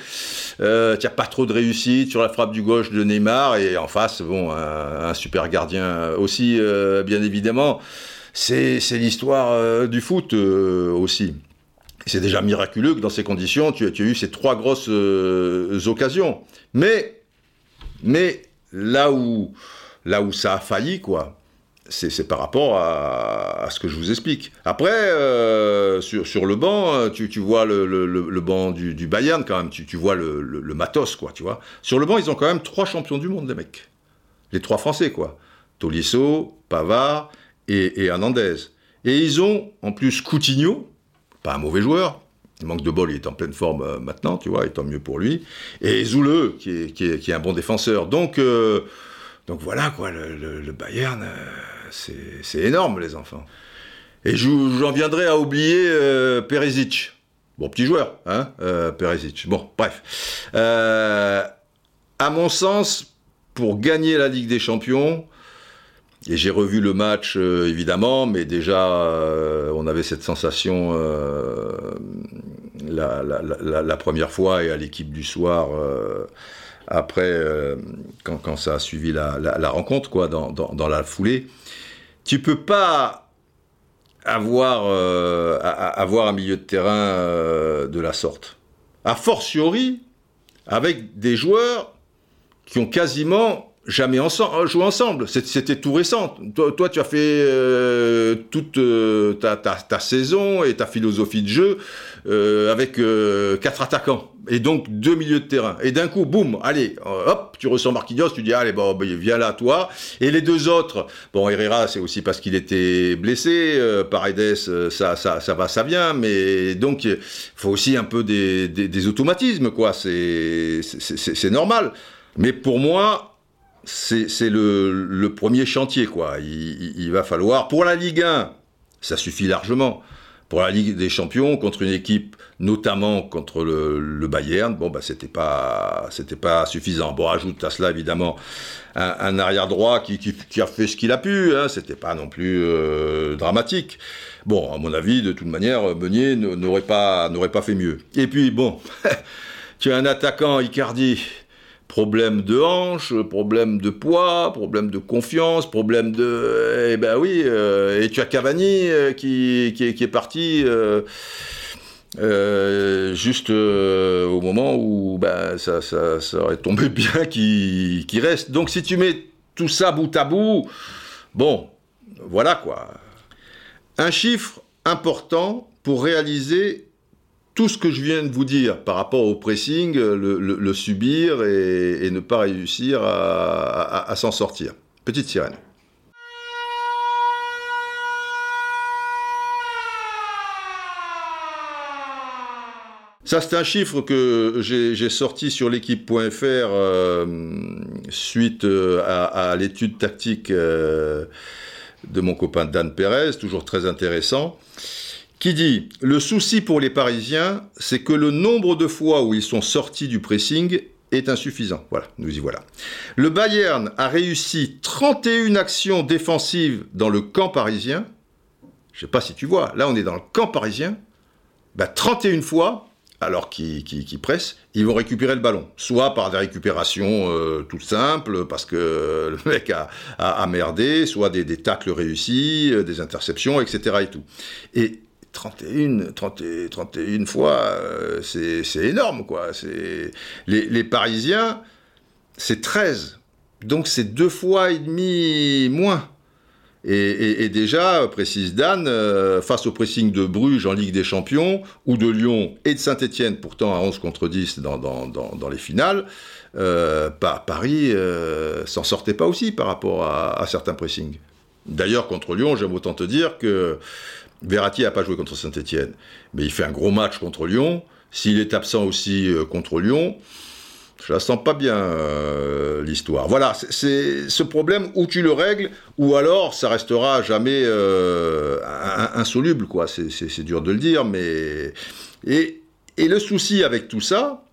Euh, tu n'as pas trop de réussite sur la frappe du gauche de Neymar. Et en face, bon, un, super gardien aussi, bien évidemment. C'est l'histoire du foot aussi. C'est déjà miraculeux que dans ces conditions, tu, tu as eu ces trois grosses occasions. Mais, mais là où, là où ça a failli, quoi, c'est par rapport à, ce que je vous explique. Après, euh, sur, le banc, tu, vois le, banc du, Bayern quand même, tu, vois le, matos, quoi, tu vois. Sur le banc, ils ont quand même trois champions du monde, les mecs. Les trois Français, quoi. Tolisso, Pavard et, Hernandez. Et ils ont, en plus, Coutinho, pas un mauvais joueur, il manque de bol, il est en pleine forme euh, maintenant, tu vois, et tant mieux pour lui. Et Zoule, qui est, un bon défenseur. Donc, euh, donc voilà, quoi, le, Bayern c'est énorme, les enfants. Et j'en viendrai à oublier euh. Bon, petit joueur, hein, euh. Bon, bref. Euh, à mon sens, pour gagner la Ligue des Champions, et j'ai revu le match, évidemment, mais déjà, on avait cette sensation la, première fois et à l'équipe du soir après, quand, ça a suivi la, rencontre, quoi, dans la foulée tu peux pas avoir, euh, avoir un milieu de terrain euh, de la sorte. A fortiori, avec des joueurs qui ont quasiment jamais ensemble, joué ensemble. C'était tout récent. Toi, tu as fait euh, toute ta, saison et ta philosophie de jeu avec quatre attaquants et donc deux milieux de terrain. Et d'un coup, boum, allez, euh, hop, tu ressens Marquinhos, tu dis, allez, bon, ben, viens là, toi. Et les deux autres, bon, Herrera, c'est aussi parce qu'il était blessé, euh, Paredes, euh, ça, ça, ça va, ça vient, mais donc, il faut aussi un peu des, des, automatismes, quoi, c'est normal. Mais pour moi, c'est le, le, premier chantier, quoi. Il va falloir, pour la Ligue 1, ça suffit largement pour la Ligue des Champions contre une équipe, notamment contre le, Bayern, bon, bah, c'était pas, c'était pas suffisant. Bon, ajoute à cela évidemment un, arrière droit qui, a fait ce qu'il a pu, hein, c'était pas non plus euh, dramatique. Bon, à mon avis, de toute manière, Meunier n'aurait pas, n'aurait pas fait mieux. Et puis, bon, tu as un attaquant, Icardi, problème de hanche, problème de poids, problème de confiance, problème de... Eh ben oui, euh, et tu as Cavani euh, qui, qui, est parti euh, juste au moment où ben, ça, ça, aurait tombé bien qu'il reste. Donc si tu mets tout ça bout à bout, bon, voilà quoi. Un chiffre important pour réaliser tout ce que je viens de vous dire par rapport au pressing, le, subir et, ne pas réussir à, s'en sortir. Petite sirène. Ça, c'est un chiffre que j'ai sorti sur l'équipe.fr euh, suite euh, à, l'étude tactique euh, de mon copain Dan Perez, toujours très intéressant qui dit Le souci pour les Parisiens, c'est que le nombre de fois où ils sont sortis du pressing est insuffisant. Voilà, nous y voilà. Le Bayern a réussi 31 actions défensives dans le camp parisien je sais pas si tu vois, là on est dans le camp parisien, bah, 31 fois, alors qu'ils pressent, ils vont récupérer le ballon. Soit par des récupérations euh, toutes simples, parce que le mec a, merdé, soit des, tacles réussis, euh, des interceptions, etc. Et, tout. et 31, 31 fois, euh, c'est énorme, quoi. Les, Parisiens, c'est 13. Donc c'est deux fois et demi moins. Et, déjà, précise Dan, euh, face au pressing de Bruges en Ligue des Champions, ou de Lyon et de Saint-Etienne, pourtant à 11 contre 10 dans, les finales, euh, Paris euh, s'en sortait pas aussi par rapport à, certains pressings. D'ailleurs, contre Lyon, j'aime autant te dire que Verratti n'a pas joué contre Saint-Etienne, mais il fait un gros match contre Lyon. S'il est absent aussi contre Lyon, je la sens pas bien, euh, l'histoire. Voilà, c'est ce problème où tu le règles, ou alors ça restera jamais euh, insoluble, quoi. C'est dur de le dire, mais. Et, le souci avec tout ça,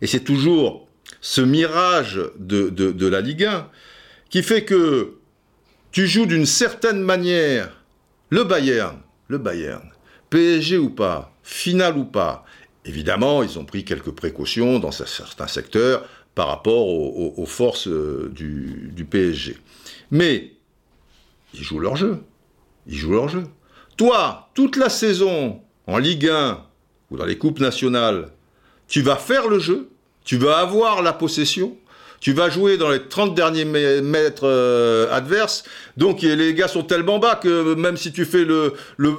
et c'est toujours ce mirage de, de la Ligue 1, qui fait que tu joues d'une certaine manière le Bayern, le Bayern, PSG ou pas, finale ou pas, Évidemment, ils ont pris quelques précautions dans certains secteurs par rapport aux, forces euh, du, PSG. Mais ils jouent leur jeu. Ils jouent leur jeu. Toi, toute la saison, en Ligue 1 ou dans les coupes nationales, tu vas faire le jeu, tu vas avoir la possession, tu vas jouer dans les 30 derniers mètres euh, adverses. Donc les gars sont tellement bas que même si tu fais le,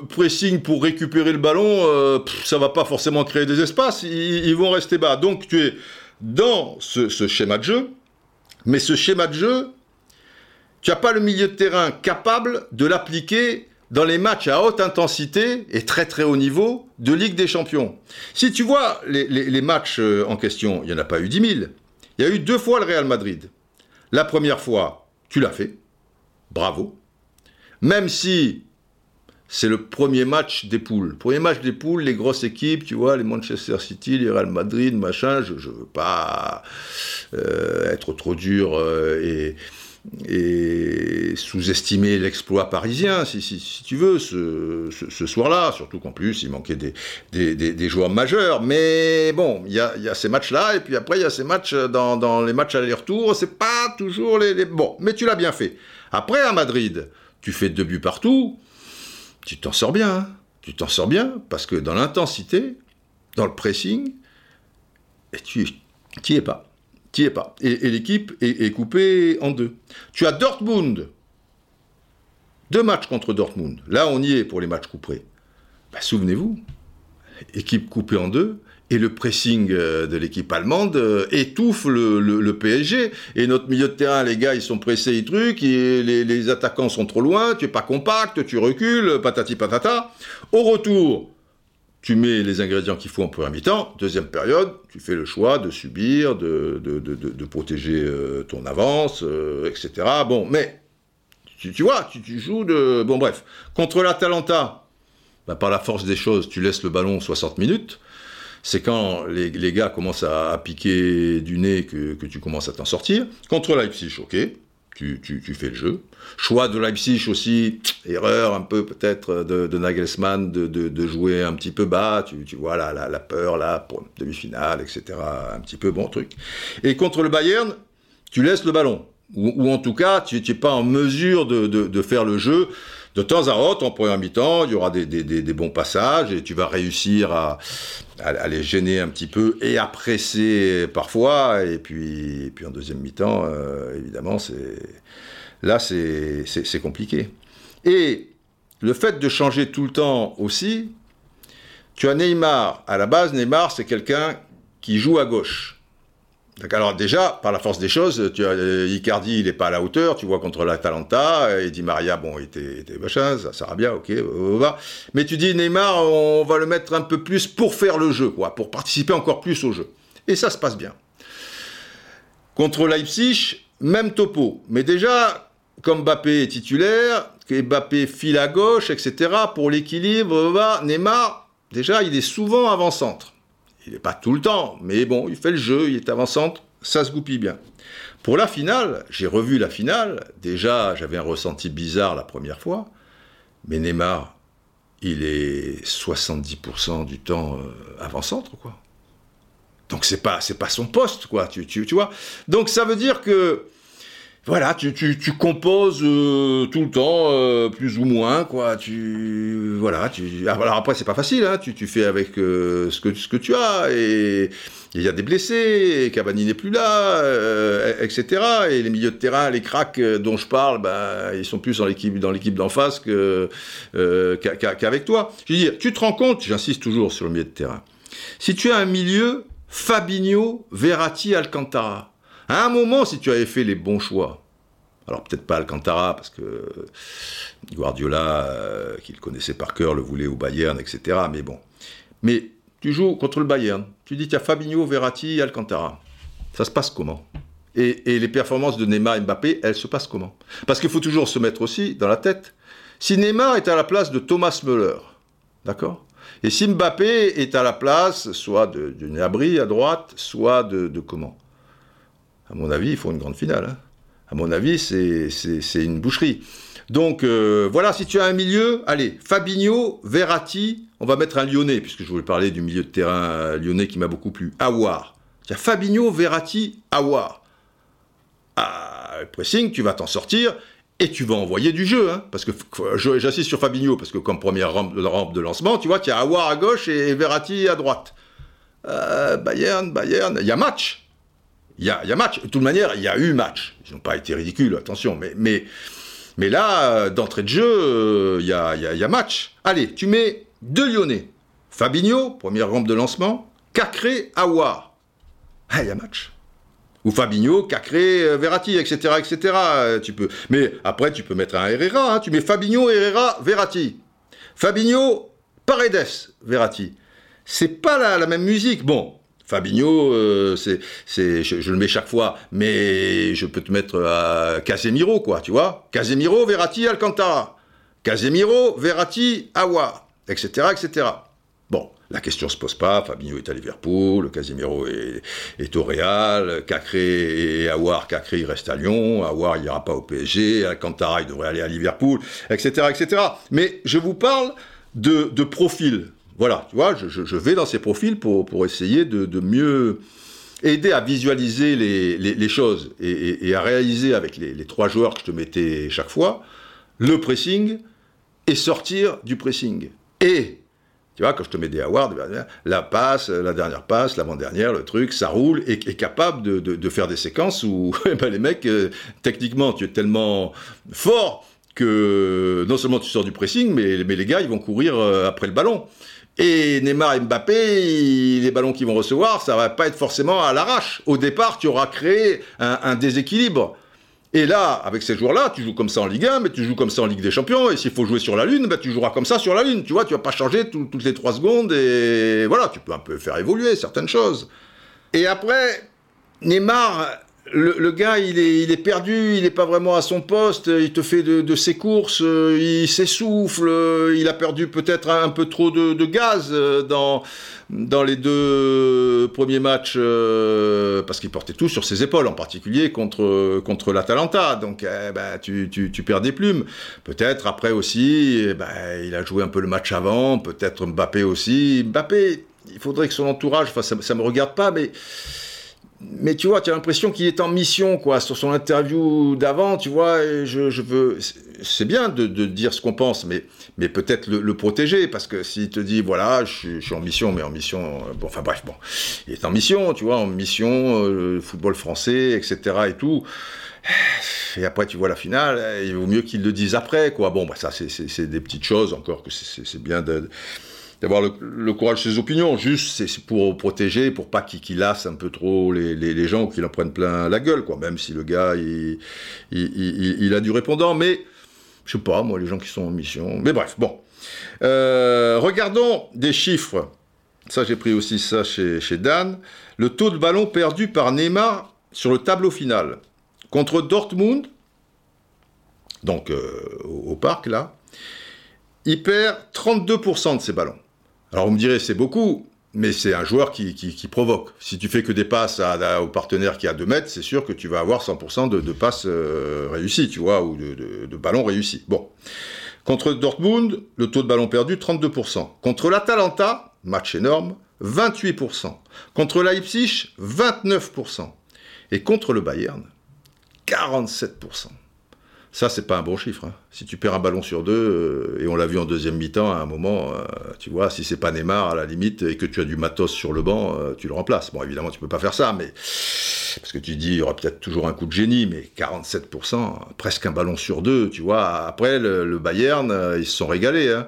pressing pour récupérer le ballon, euh, ça va pas forcément créer des espaces. Ils, vont rester bas. Donc tu es dans ce, schéma de jeu. Mais ce schéma de jeu, tu n'as pas le milieu de terrain capable de l'appliquer dans les matchs à haute intensité et très très haut niveau de Ligue des Champions. Si tu vois les, les matchs euh, en question, il n'y en a pas eu 10 000. Il y a eu deux fois le Real Madrid. La première fois, tu l'as fait. Bravo. Même si c'est le premier match des poules. Premier match des poules, les grosses équipes, tu vois, les Manchester City, les Real Madrid, machin, je ne veux pas euh, être trop dur euh, et, et sous-estimer l'exploit parisien, si, tu veux, ce, soir-là. Surtout qu'en plus, il manquait des, des, joueurs majeurs. Mais bon, il y a, ces matchs-là, et puis après, il y a ces matchs dans, les matchs aller-retour. C'est pas toujours les, Bon, mais tu l'as bien fait. Après, à Madrid, tu fais deux buts partout. Tu t'en sors bien. Hein. tu t'en sors bien, parce que dans l'intensité, dans le pressing, tu n'y es pas. Tu es pas. Et, l'équipe est, coupée en deux. Tu as Dortmund. Deux matchs contre Dortmund. Là, on y est pour les matchs coupés. Bah, souvenez-vous, équipe coupée en deux, et le pressing euh, de l'équipe allemande euh, étouffe le, PSG. Et notre milieu de terrain, les gars, ils sont pressés, ils trucs, les, attaquants sont trop loin, tu es pas compact, tu recules, patati patata. Au retour, tu mets les ingrédients qu'il faut en première mi-temps. Deuxième période, tu fais le choix de subir, de, protéger euh, ton avance, euh, etc. Bon, mais tu, tu vois, tu, joues de. Bon, bref. Contre l'Atalanta, bah, par la force des choses, tu laisses le ballon 60 minutes. C'est quand les, gars commencent à, piquer du nez que, que tu commences à t'en sortir. Contre Leipzig, ok tu, fais le jeu. Choix de Leipzig aussi, erreur un peu peut-être de, Nagelsmann de, jouer un petit peu bas, tu, vois la, la, peur là pour demi-finale, etc. Un petit peu bon truc. Et contre le Bayern, tu laisses le ballon. Ou, en tout cas, tu n'es pas en mesure de, faire le jeu de temps à autre, en première mi-temps, il y aura des, bons passages et tu vas réussir à, les gêner un petit peu et à presser parfois. Et puis, puis en deuxième mi-temps, euh, évidemment, là, c'est compliqué. Et le fait de changer tout le temps aussi, tu as Neymar. À la base, Neymar, c'est quelqu'un qui joue à gauche. Alors déjà, par la force des choses, tu as, euh, Icardi, il n'est pas à la hauteur, tu vois, contre l'Atalanta, et Di Maria, bon, il était, machin, ça, sera bien, ok, va. Mais tu dis, Neymar, on va le mettre un peu plus pour faire le jeu, quoi, pour participer encore plus au jeu. Et ça se passe bien. Contre Leipzig, même topo. Mais déjà, comme Mbappé est titulaire, que Mbappé file à gauche, etc., pour l'équilibre, Neymar, déjà, il est souvent avant-centre. Il n'est pas tout le temps, mais bon, il fait le jeu, il est avançante, ça se goupille bien. Pour la finale, j'ai revu la finale. Déjà, j'avais un ressenti bizarre la première fois. Mais Neymar, il est 70% du temps euh, avant-centre, quoi. Donc c'est pas c'est pas son poste, quoi. Tu, tu, tu vois? Donc ça veut dire que voilà, tu, tu, tu composes euh, tout le temps, euh, plus ou moins, quoi. Tu, voilà, tu, ah, alors après, c'est pas facile, hein, tu, tu fais avec euh, ce, que, ce que tu as, et il y a des blessés, et Cavani n'est plus là, etc. Et les milieux de terrain, les cracks dont je parle, bah, ils sont plus dans l'équipe dans l'équipe d'en face que, qu'avec toi. Je veux dire, tu te rends compte, j'insiste toujours sur le milieu de terrain, si tu as un milieu, Fabinho, Verratti, Alcantara, à un moment, si tu avais fait les bons choix, alors peut-être pas Alcantara, parce que Guardiola, euh, qu'il connaissait par cœur, le voulait au Bayern, etc. Mais bon. Mais tu joues contre le Bayern, tu dis, tiens, Fabinho, Verratti, Alcantara. Ça se passe comment? Et, les performances de Neymar et Mbappé, elles se passent comment? Parce qu'il faut toujours se mettre aussi dans la tête. Si Neymar est à la place de Thomas Müller, d'accord? Et si Mbappé est à la place soit de, de à droite, soit de comment? À mon avis, il faut une grande finale. Hein. À mon avis, c'est une boucherie. Donc euh, voilà, si tu as un milieu, allez, Fabinho, Verratti, on va mettre un Lyonnais, puisque je voulais parler du milieu de terrain lyonnais qui m'a beaucoup plu. Awar. Tiens, Fabinho, Verratti, Awar. Ah, pressing, tu vas t'en sortir et tu vas envoyer du jeu. Hein, parce que j'insiste sur Fabinho, parce que comme première rampe, rampe de lancement, tu vois, tu as Awar à gauche et Verratti à droite. Euh, Bayern, Bayern, il y a match il y a, match. De toute manière, il y a eu match. Ils n'ont pas été ridicules, attention. Mais, là, d'entrée de jeu, euh, il y, a, match. Allez, tu mets deux Lyonnais. Fabinho, première rampe de lancement. Cacré, Aouar. Ah, il y a match. Ou Fabinho, Cacré, euh, Verratti, etc., etc. Euh, tu peux. Mais après, tu peux mettre un Herrera. Hein. Tu mets Fabinho, Herrera, Verratti. Fabinho, Paredes, Verratti. C'est pas la, la même musique. Bon, Fabinho, euh, c'est, je, le mets chaque fois, mais je peux te mettre à Casemiro, quoi, tu vois. Casemiro, Verratti, Alcantara. Casemiro, Verratti, Awa, etc., etc. Bon, la question se pose pas. Fabinho est à Liverpool, Casemiro est, est au Real, Cacré et Awar, Cacré il reste à Lyon, Awar il ira pas au PSG, Alcantara il devrait aller à Liverpool, etc., etc. Mais je vous parle de, de profil voilà, tu vois, je, vais dans ces profils pour, pour essayer de, mieux aider à visualiser les, choses et, à réaliser avec les, trois joueurs que je te mettais chaque fois, le pressing et sortir du pressing. Et, tu vois, quand je te mets des awards, la passe, la dernière passe, l'avant-dernière, le truc, ça roule et est capable de, faire des séquences où eh ben, les mecs, euh, techniquement, tu es tellement fort que non seulement tu sors du pressing, mais, mais les gars, ils vont courir euh, après le ballon. Et Neymar et Mbappé, les ballons qu'ils vont recevoir, ça va pas être forcément à l'arrache. Au départ, tu auras créé un, déséquilibre. Et là, avec ces joueurs-là, tu joues comme ça en Ligue 1, mais tu joues comme ça en Ligue des Champions. Et s'il faut jouer sur la Lune, bah, tu joueras comme ça sur la Lune. Tu vois, tu vas pas changer toutes les trois secondes. Et voilà, tu peux un peu faire évoluer certaines choses. Et après, Neymar, le, gars, il est, il est perdu, il n'est pas vraiment à son poste, il te fait de, ses courses, il s'essouffle, il a perdu peut-être un peu trop de, gaz euh, dans, dans les deux premiers matchs, euh, parce qu'il portait tout sur ses épaules, en particulier contre, contre l'Atalanta. Donc, eh ben, tu, tu, perds des plumes. Peut-être après aussi, eh ben, il a joué un peu le match avant, peut-être Mbappé aussi. Mbappé, il faudrait que son entourage, enfin, ça ne me regarde pas, mais mais tu vois, tu as l'impression qu'il est en mission, quoi, sur son interview d'avant, tu vois, je, je veux... C'est bien de, dire ce qu'on pense, mais, mais peut-être le, protéger, parce que s'il te dit, voilà, je, suis en mission, mais en mission... Euh, bon, enfin bref, bon, il est en mission, tu vois, en mission, euh, football français, etc. et tout. Et après, tu vois la finale, il vaut mieux qu'il le dise après, quoi. Bon, bah ça, c'est des petites choses, encore que c'est bien de d'avoir le, courage de ses opinions. Juste, c'est pour protéger, pour pas qu'il lasse un peu trop les, gens ou qu'il en prenne plein la gueule, quoi. Même si le gars, il, il, a du répondant. Mais, je sais pas, moi, les gens qui sont en mission. Mais bref, bon. Euh, regardons des chiffres. Ça, j'ai pris aussi ça chez, chez Dan. Le taux de ballon perdu par Neymar sur le tableau final. Contre Dortmund, donc euh, au, parc là, il perd 32% de ses ballons. Alors vous me direz, c'est beaucoup, mais c'est un joueur qui, provoque. Si tu fais que des passes au partenaire qui a 2 mètres, c'est sûr que tu vas avoir 100% de, passes euh, réussies, tu vois, ou de, ballons réussis. Bon. Contre Dortmund, le taux de ballon perdu, 32%. Contre l'Atalanta, match énorme, 28%. Contre Leipzig, 29%. Et contre le Bayern, 47%. Ça, c'est pas un bon chiffre. Hein. Si tu perds un ballon sur deux, euh, et on l'a vu en deuxième mi-temps, à un moment, euh, tu vois, si c'est pas Neymar à la limite et que tu as du matos sur le banc, euh, tu le remplaces. Bon, évidemment, tu peux pas faire ça, mais parce que tu dis, il y aura peut-être toujours un coup de génie, mais 47%, presque un ballon sur deux, tu vois. Après, le, Bayern, ils se sont régalés. Hein.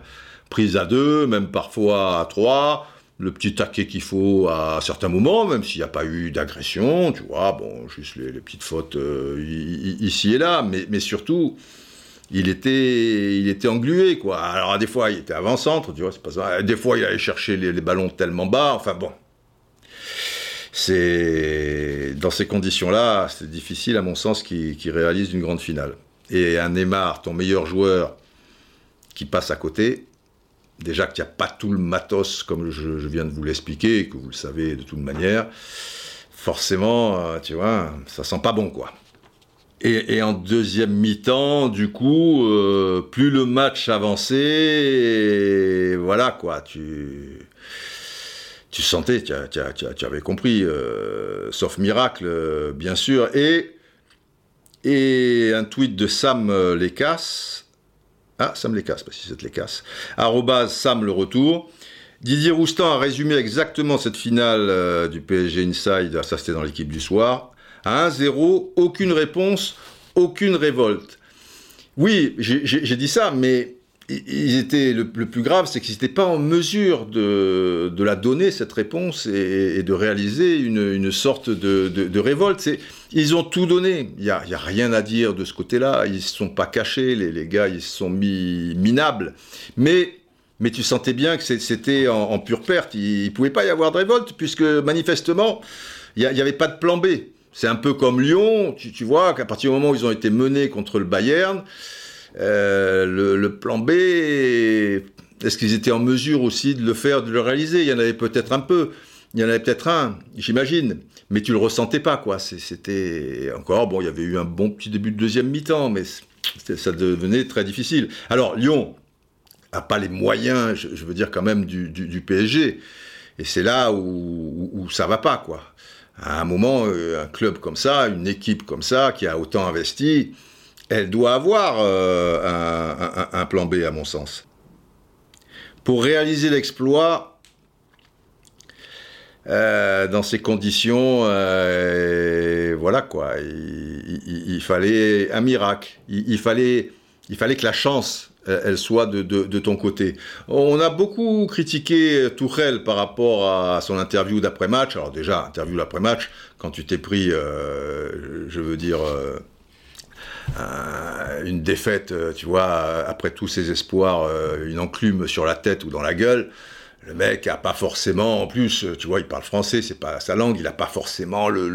Prise à deux, même parfois à trois le petit taquet qu'il faut à certains moments, même s'il n'y a pas eu d'agression, tu vois, bon, juste les, petites fautes euh, ici et là, mais, surtout, il était, englué, quoi. Alors, des fois, il était avant-centre, tu vois, c'est pas ça. Des fois, il allait chercher les, ballons tellement bas, enfin bon. C'est, dans ces conditions-là, c'est difficile, à mon sens, qu'il réalise une grande finale. Et un Neymar, ton meilleur joueur, qui passe à côté, déjà qu'il n'y a pas tout le matos comme je, viens de vous l'expliquer, que vous le savez de toute manière, forcément, euh, tu vois, ça sent pas bon, quoi. Et, en deuxième mi-temps, du coup, euh, plus le match avançait, voilà, quoi, tu... Tu sentais, tu, avais compris, euh, sauf miracle, bien sûr. Et, et un tweet de Sam Lekas, ah, Sam les casse, parce que c'est les casse. Sam le retour. Didier Roustan a résumé exactement cette finale euh, du PSG Inside, ça c'était dans l'équipe du soir. À 1-0, aucune réponse, aucune révolte. Oui, j'ai dit ça, mais ils étaient, le, plus grave, c'est qu'ils n'étaient pas en mesure de, la donner, cette réponse, et, de réaliser une, sorte de, révolte. Ils ont tout donné. Il n'y a, rien à dire de ce côté-là. Ils ne se sont pas cachés, les, gars, ils se sont mis minables. Mais, mais tu sentais bien que c'était en, pure perte. Il ne pouvait pas y avoir de révolte, puisque manifestement, il n'y avait pas de plan B. C'est un peu comme Lyon, tu vois, qu'à partir du moment où ils ont été menés contre le Bayern, euh, le, plan B, est-ce qu'ils étaient en mesure aussi de le faire, de le réaliser? Il y en avait peut-être un peu. Il y en avait peut-être un, j'imagine, mais tu le ressentais pas, quoi. C'était encore bon. Il y avait eu un bon petit début de deuxième mi-temps, mais ça devenait très difficile. Alors Lyon a pas les moyens, je, veux dire quand même du, PSG, et c'est là où, où, ça va pas, quoi. À un moment, euh, un club comme ça, une équipe comme ça, qui a autant investi, elle doit avoir euh, un, plan B, à mon sens. Pour réaliser l'exploit, euh, dans ces conditions, euh, voilà quoi, il, fallait un miracle. Il, fallait, que la chance, elle soit de, ton côté. On a beaucoup critiqué Tourelle par rapport à son interview d'après-match. Alors déjà, interview d'après-match, quand tu t'es pris, je veux dire une défaite, euh, tu vois, après tous ses espoirs, euh, une enclume sur la tête ou dans la gueule. Le mec a pas forcément, en plus, tu vois, il parle français, c'est pas sa langue, il a pas forcément le,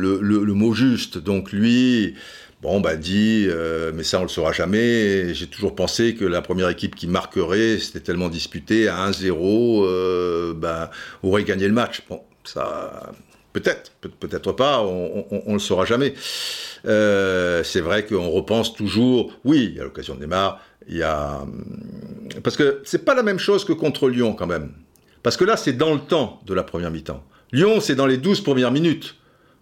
mot juste. Donc lui, bon, bah dit, mais ça on le saura jamais. J'ai toujours pensé que la première équipe qui marquerait, c'était tellement disputé, à 1-0, bah, aurait gagné le match. Bon, ça, peut-être, peut-être pas, on, on, le saura jamais. Euh, c'est vrai qu'on repense toujours, oui, il y a l'occasion de Neymar, il y a... Hum, parce que c'est pas la même chose que contre Lyon quand même. Parce que là, c'est dans le temps de la première mi-temps. Lyon, c'est dans les 12 premières minutes.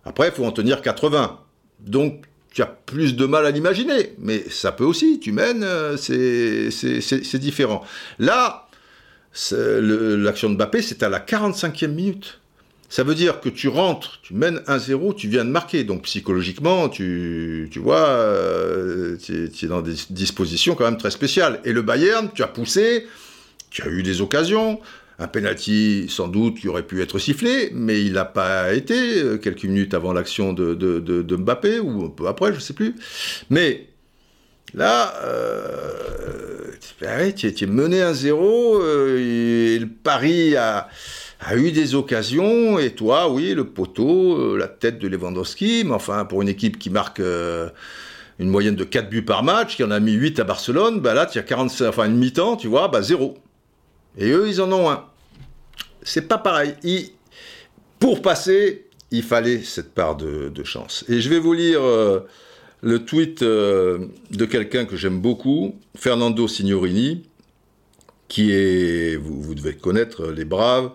Après, il faut en tenir 80. Donc, tu as plus de mal à l'imaginer. Mais ça peut aussi, tu mènes, euh, c'est différent. Là, l'action de Mbappé, c'est à la 45e minute. Ça veut dire que tu rentres, tu mènes 1-0, tu viens de marquer. Donc psychologiquement, tu, tu vois, euh, tu, es, dans des dispositions quand même très spéciales. Et le Bayern, tu as poussé, tu as eu des occasions. Un penalty, sans doute, qui aurait pu être sifflé, mais il n'a pas été euh, quelques minutes avant l'action de, Mbappé, ou un peu après, je ne sais plus. Mais là, euh, tu, es, mené 1-0, et le pari a a eu des occasions, et toi, oui, le poteau, euh, la tête de Lewandowski, mais enfin, pour une équipe qui marque euh, une moyenne de 4 buts par match, qui en a mis 8 à Barcelone, bah là, tu as 45, enfin, une mi-temps, tu vois, bah zéro. Et eux, ils en ont un. C'est pas pareil. pour passer, il fallait cette part de, chance. Et je vais vous lire euh, le tweet de quelqu'un que j'aime beaucoup, Fernando Signorini, qui est, vous, devez connaître, les Braves.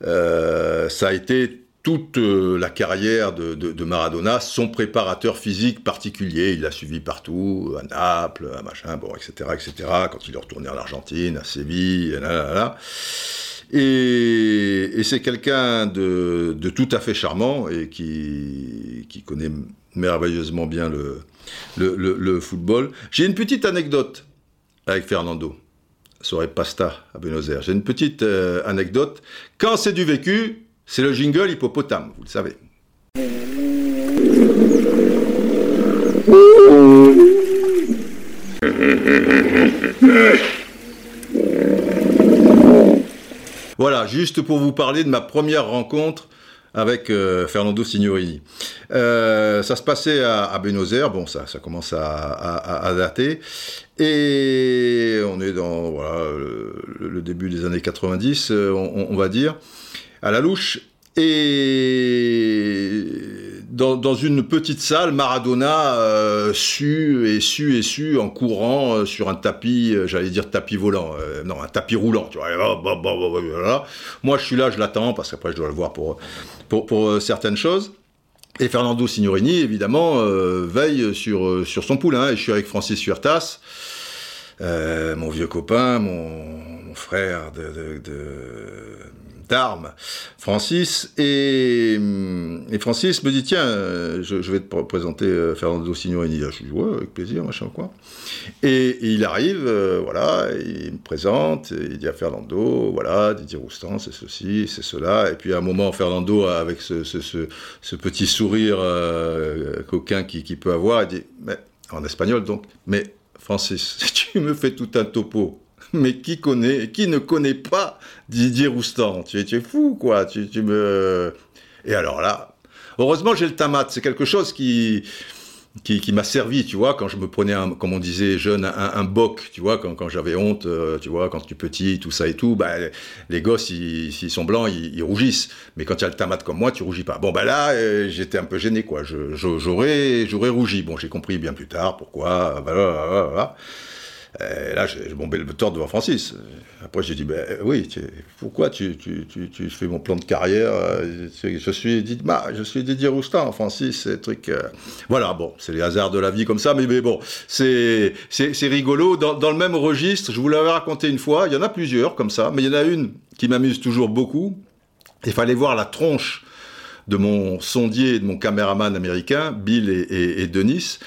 ça a été toute la carrière de, Maradona, son préparateur physique particulier. Il l'a suivi partout, à Naples, à machin, bon, etc., etc. Quand il est retourné en Argentine, à Séville, là, là, là. Et, c'est quelqu'un de, tout à fait charmant et qui, connaît merveilleusement bien le, football. J'ai une petite anecdote avec Fernando. Soirée pasta à Buenos Aires. J'ai une petite euh, anecdote. Quand c'est du vécu, c'est le jingle hippopotame, vous le savez. Voilà, juste pour vous parler de ma première rencontre avec euh, Fernando Signorini. Euh, ça se passait à, Buenos Aires, bon, ça, ça commence à, dater, et on est dans le, début des années 90, euh, on va dire à la louche. Et dans, une petite salle, Maradona euh, su et su et su en courant euh, sur un tapis, euh, j'allais dire tapis volant, non, un tapis roulant, tu vois. Moi, je suis là, je l'attends, parce qu'après, je dois le voir pour, pour, pour certaines choses. Et Fernando Signorini, évidemment, veille sur, sur son poulain. Et je suis avec Francis Huertas, mon vieux copain, mon, frère de, de Francis. Et, Francis me dit tiens, je, vais te présenter euh, Fernando Signorini. Je suis ouais, avec plaisir, machin quoi. Et, il arrive, euh, voilà, il me présente, il dit à Fernando, voilà, Didier Roustan, c'est ceci, c'est cela. Et puis à un moment, Fernando, avec ce, petit sourire euh, coquin qui peut avoir, il dit, mais, en espagnol donc, mais Francis, tu me fais tout un topo mais qui connaît, qui ne connaît pas Didier Roustan? Tu es, fou, quoi. Tu, me... Et alors là, heureusement, j'ai le tamat. C'est quelque chose qui, qui, m'a servi, tu vois, quand je me prenais, un, comme on disait jeune, un, boc, tu vois, quand, j'avais honte, euh, tu vois, quand tu es petit, tout ça et tout, bah, les gosses, s'ils sont blancs, ils, rougissent. Mais quand tu as le tamat comme moi, tu rougis pas. Bon, bah là, euh, j'étais un peu gêné, quoi. J'aurais rougi. Bon, j'ai compris bien plus tard pourquoi. Bah, voilà. Et là, j'ai bombé le tort devant Francis. Après, j'ai dit, ben oui, pourquoi tu, tu, tu, fais mon plan de carrière Je suis Didier, je suis Didier Roustan, Francis, c'est truc. Euh, voilà, bon, c'est les hasards de la vie comme ça, mais, bon, c'est rigolo. Dans, dans, le même registre, je vous l'avais raconté une fois, il y en a plusieurs comme ça, mais il y en a une qui m'amuse toujours beaucoup. Il fallait voir la tronche de mon sondier et de mon caméraman américain, Bill et, et Denis.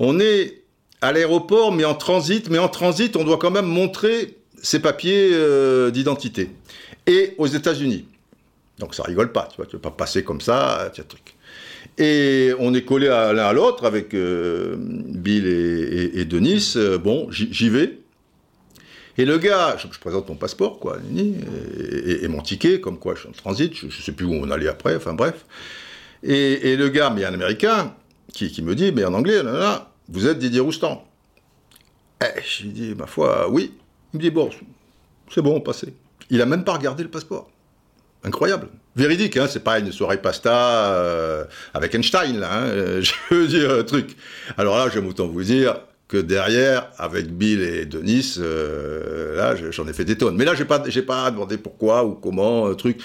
On est à l'aéroport, mais en transit. Mais en transit, on doit quand même montrer ses papiers euh, d'identité. Et aux États-Unis. Donc ça rigole pas, tu vois, tu peux pas passer comme ça, tu truc. Et on est collé l'un à l'autre avec euh, Bill et, Denis. Euh, bon, j'y vais. Et le gars, je, présente mon passeport, quoi, et, mon ticket, comme quoi je suis en transit, je, ne sais plus où on allait après, enfin bref. Et, le gars, mais un américain, qui, me dit, mais en anglais, là, là, vous êtes Didier Roustan eh, Je lui dis, ma foi, oui. Il me dit, bon, c'est bon, passez. Il a même pas regardé le passeport. Incroyable. Véridique, hein, c'est pas une soirée pasta euh, avec Einstein, là. Hein, je veux dire, un truc. Alors là, j'aime autant vous dire que derrière, avec Bill et Denis, euh, là, j'en ai fait des tonnes. Mais là, j'ai pas, pas demandé pourquoi ou comment, un truc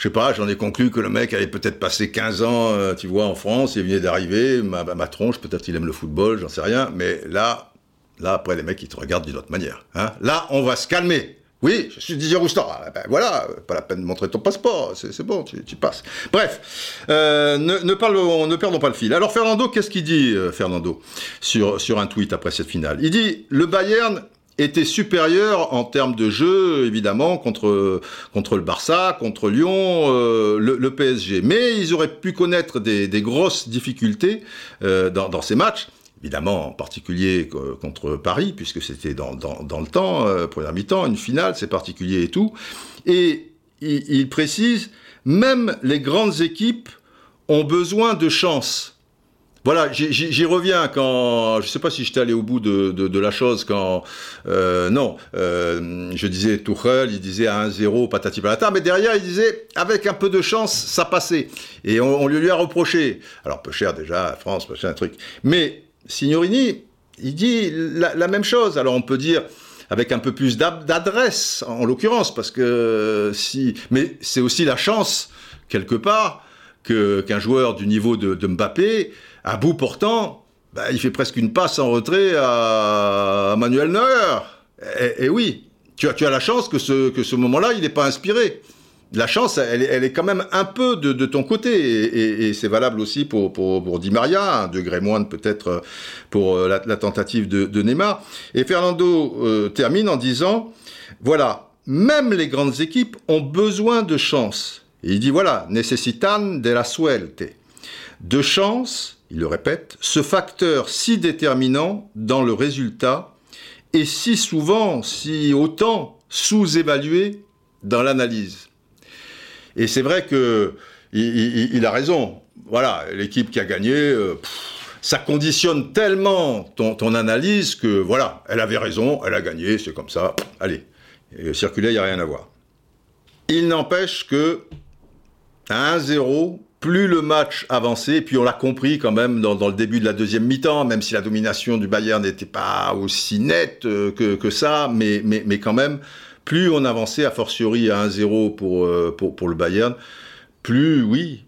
je sais pas, j'en ai conclu que le mec avait peut-être passé 15 ans, euh, tu vois, en France, il venait d'arriver, ma, tronche, peut-être qu'il aime le football, j'en sais rien, mais là, là, après, les mecs, ils te regardent d'une autre manière. Hein. Là, on va se calmer. Oui, je suis Didier Roustan. Ah, ben voilà, pas la peine de montrer ton passeport, c'est bon, tu, passes. Bref, euh, ne, parlons, ne perdons pas le fil. Alors Fernando, qu'est-ce qu'il dit, euh, Fernando, sur, sur un tweet après cette finale? Il dit, le Bayern était supérieur en termes de jeu, évidemment, contre, contre le Barça, contre Lyon, euh, le, PSG. Mais ils auraient pu connaître des, grosses difficultés euh, dans, ces matchs. Évidemment, en particulier contre Paris, puisque c'était dans, le temps, euh, première mi-temps, une finale, c'est particulier et tout. Et il précise, même les grandes équipes ont besoin de chance. Voilà, j'y reviens quand je sais pas si j'étais allé au bout de, la chose quand euh, non, euh, je disais Tuchel, il disait à 1-0 patati patata, mais derrière il disait avec un peu de chance ça passait et on, lui, lui a reproché. Alors peu cher déjà, France, peu cher un truc. Mais Signorini, il dit la, même chose. Alors on peut dire avec un peu plus d'adresse, en l'occurrence, parce que si, mais c'est aussi la chance quelque part que qu'un joueur du niveau de, de, Mbappé, à bout portant, bah, il fait presque une passe en retrait à, Manuel Neuer. Et, oui, tu as, tu as la chance que ce, que ce moment-là, il n'est pas inspiré la chance, elle, est quand même un peu de, ton côté, et, c'est valable aussi pour, pour, Di Maria, un degré moindre peut-être pour euh, la, tentative de, Neymar. Et Fernando euh, termine en disant, voilà, même les grandes équipes ont besoin de chance. Et il dit, voilà, necesitan de la suerte. De chance, il le répète, ce facteur si déterminant dans le résultat, et si souvent, si autant sous-évalué dans l'analyse. Et c'est vrai que il, a raison. Voilà, l'équipe qui a gagné, euh, ça conditionne tellement ton, analyse que voilà, elle avait raison, elle a gagné, c'est comme ça. Allez, circuler, il n'y a rien à voir. Il n'empêche que à 1-0, plus le match avançait, puis on l'a compris quand même dans, le début de la deuxième mi-temps, même si la domination du Bayern n'était pas aussi nette euh, que, ça, mais, quand même, plus on avançait, a fortiori à 1-0 pour, euh, pour, pour, le Bayern, plus, oui,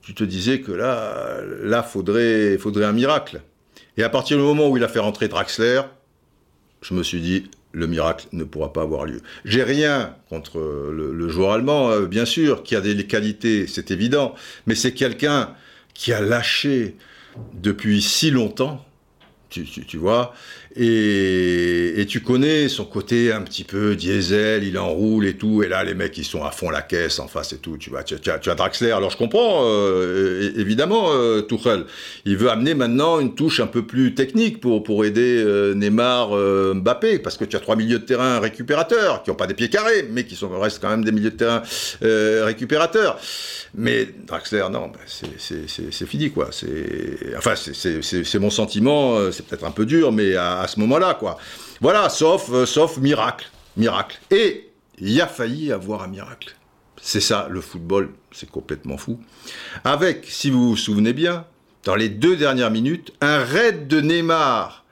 tu te disais que là, là, faudrait, faudrait un miracle. Et à partir du moment où il a fait rentrer Draxler, je me suis dit, le miracle ne pourra pas avoir lieu. J'ai rien contre le, joueur allemand, euh, bien sûr, qui a des qualités, c'est évident, mais c'est quelqu'un qui a lâché depuis si longtemps, tu, tu vois, et, tu connais son côté un petit peu diesel, il enroule et tout, et là les mecs ils sont à fond la caisse en face et tout, tu vois, tu, as, Draxler, alors je comprends, euh, évidemment euh, Tuchel, il veut amener maintenant une touche un peu plus technique pour, pour aider euh, Neymar, euh, Mbappé, parce que tu as trois milieux de terrain récupérateurs, qui n'ont pas des pieds carrés, mais qui sont, restent quand même des milieux de terrain récupérateurs. Mais Draxler, non, bah, c'est fini quoi, enfin c'est mon sentiment, c'est peut-être un peu dur, mais à, ce moment-là, quoi. Voilà, sauf, euh, sauf miracle, miracle. Et il y a failli avoir un miracle. C'est ça, le football, c'est complètement fou. Avec, si vous vous souvenez bien, dans les deux dernières minutes, un raid de Neymar.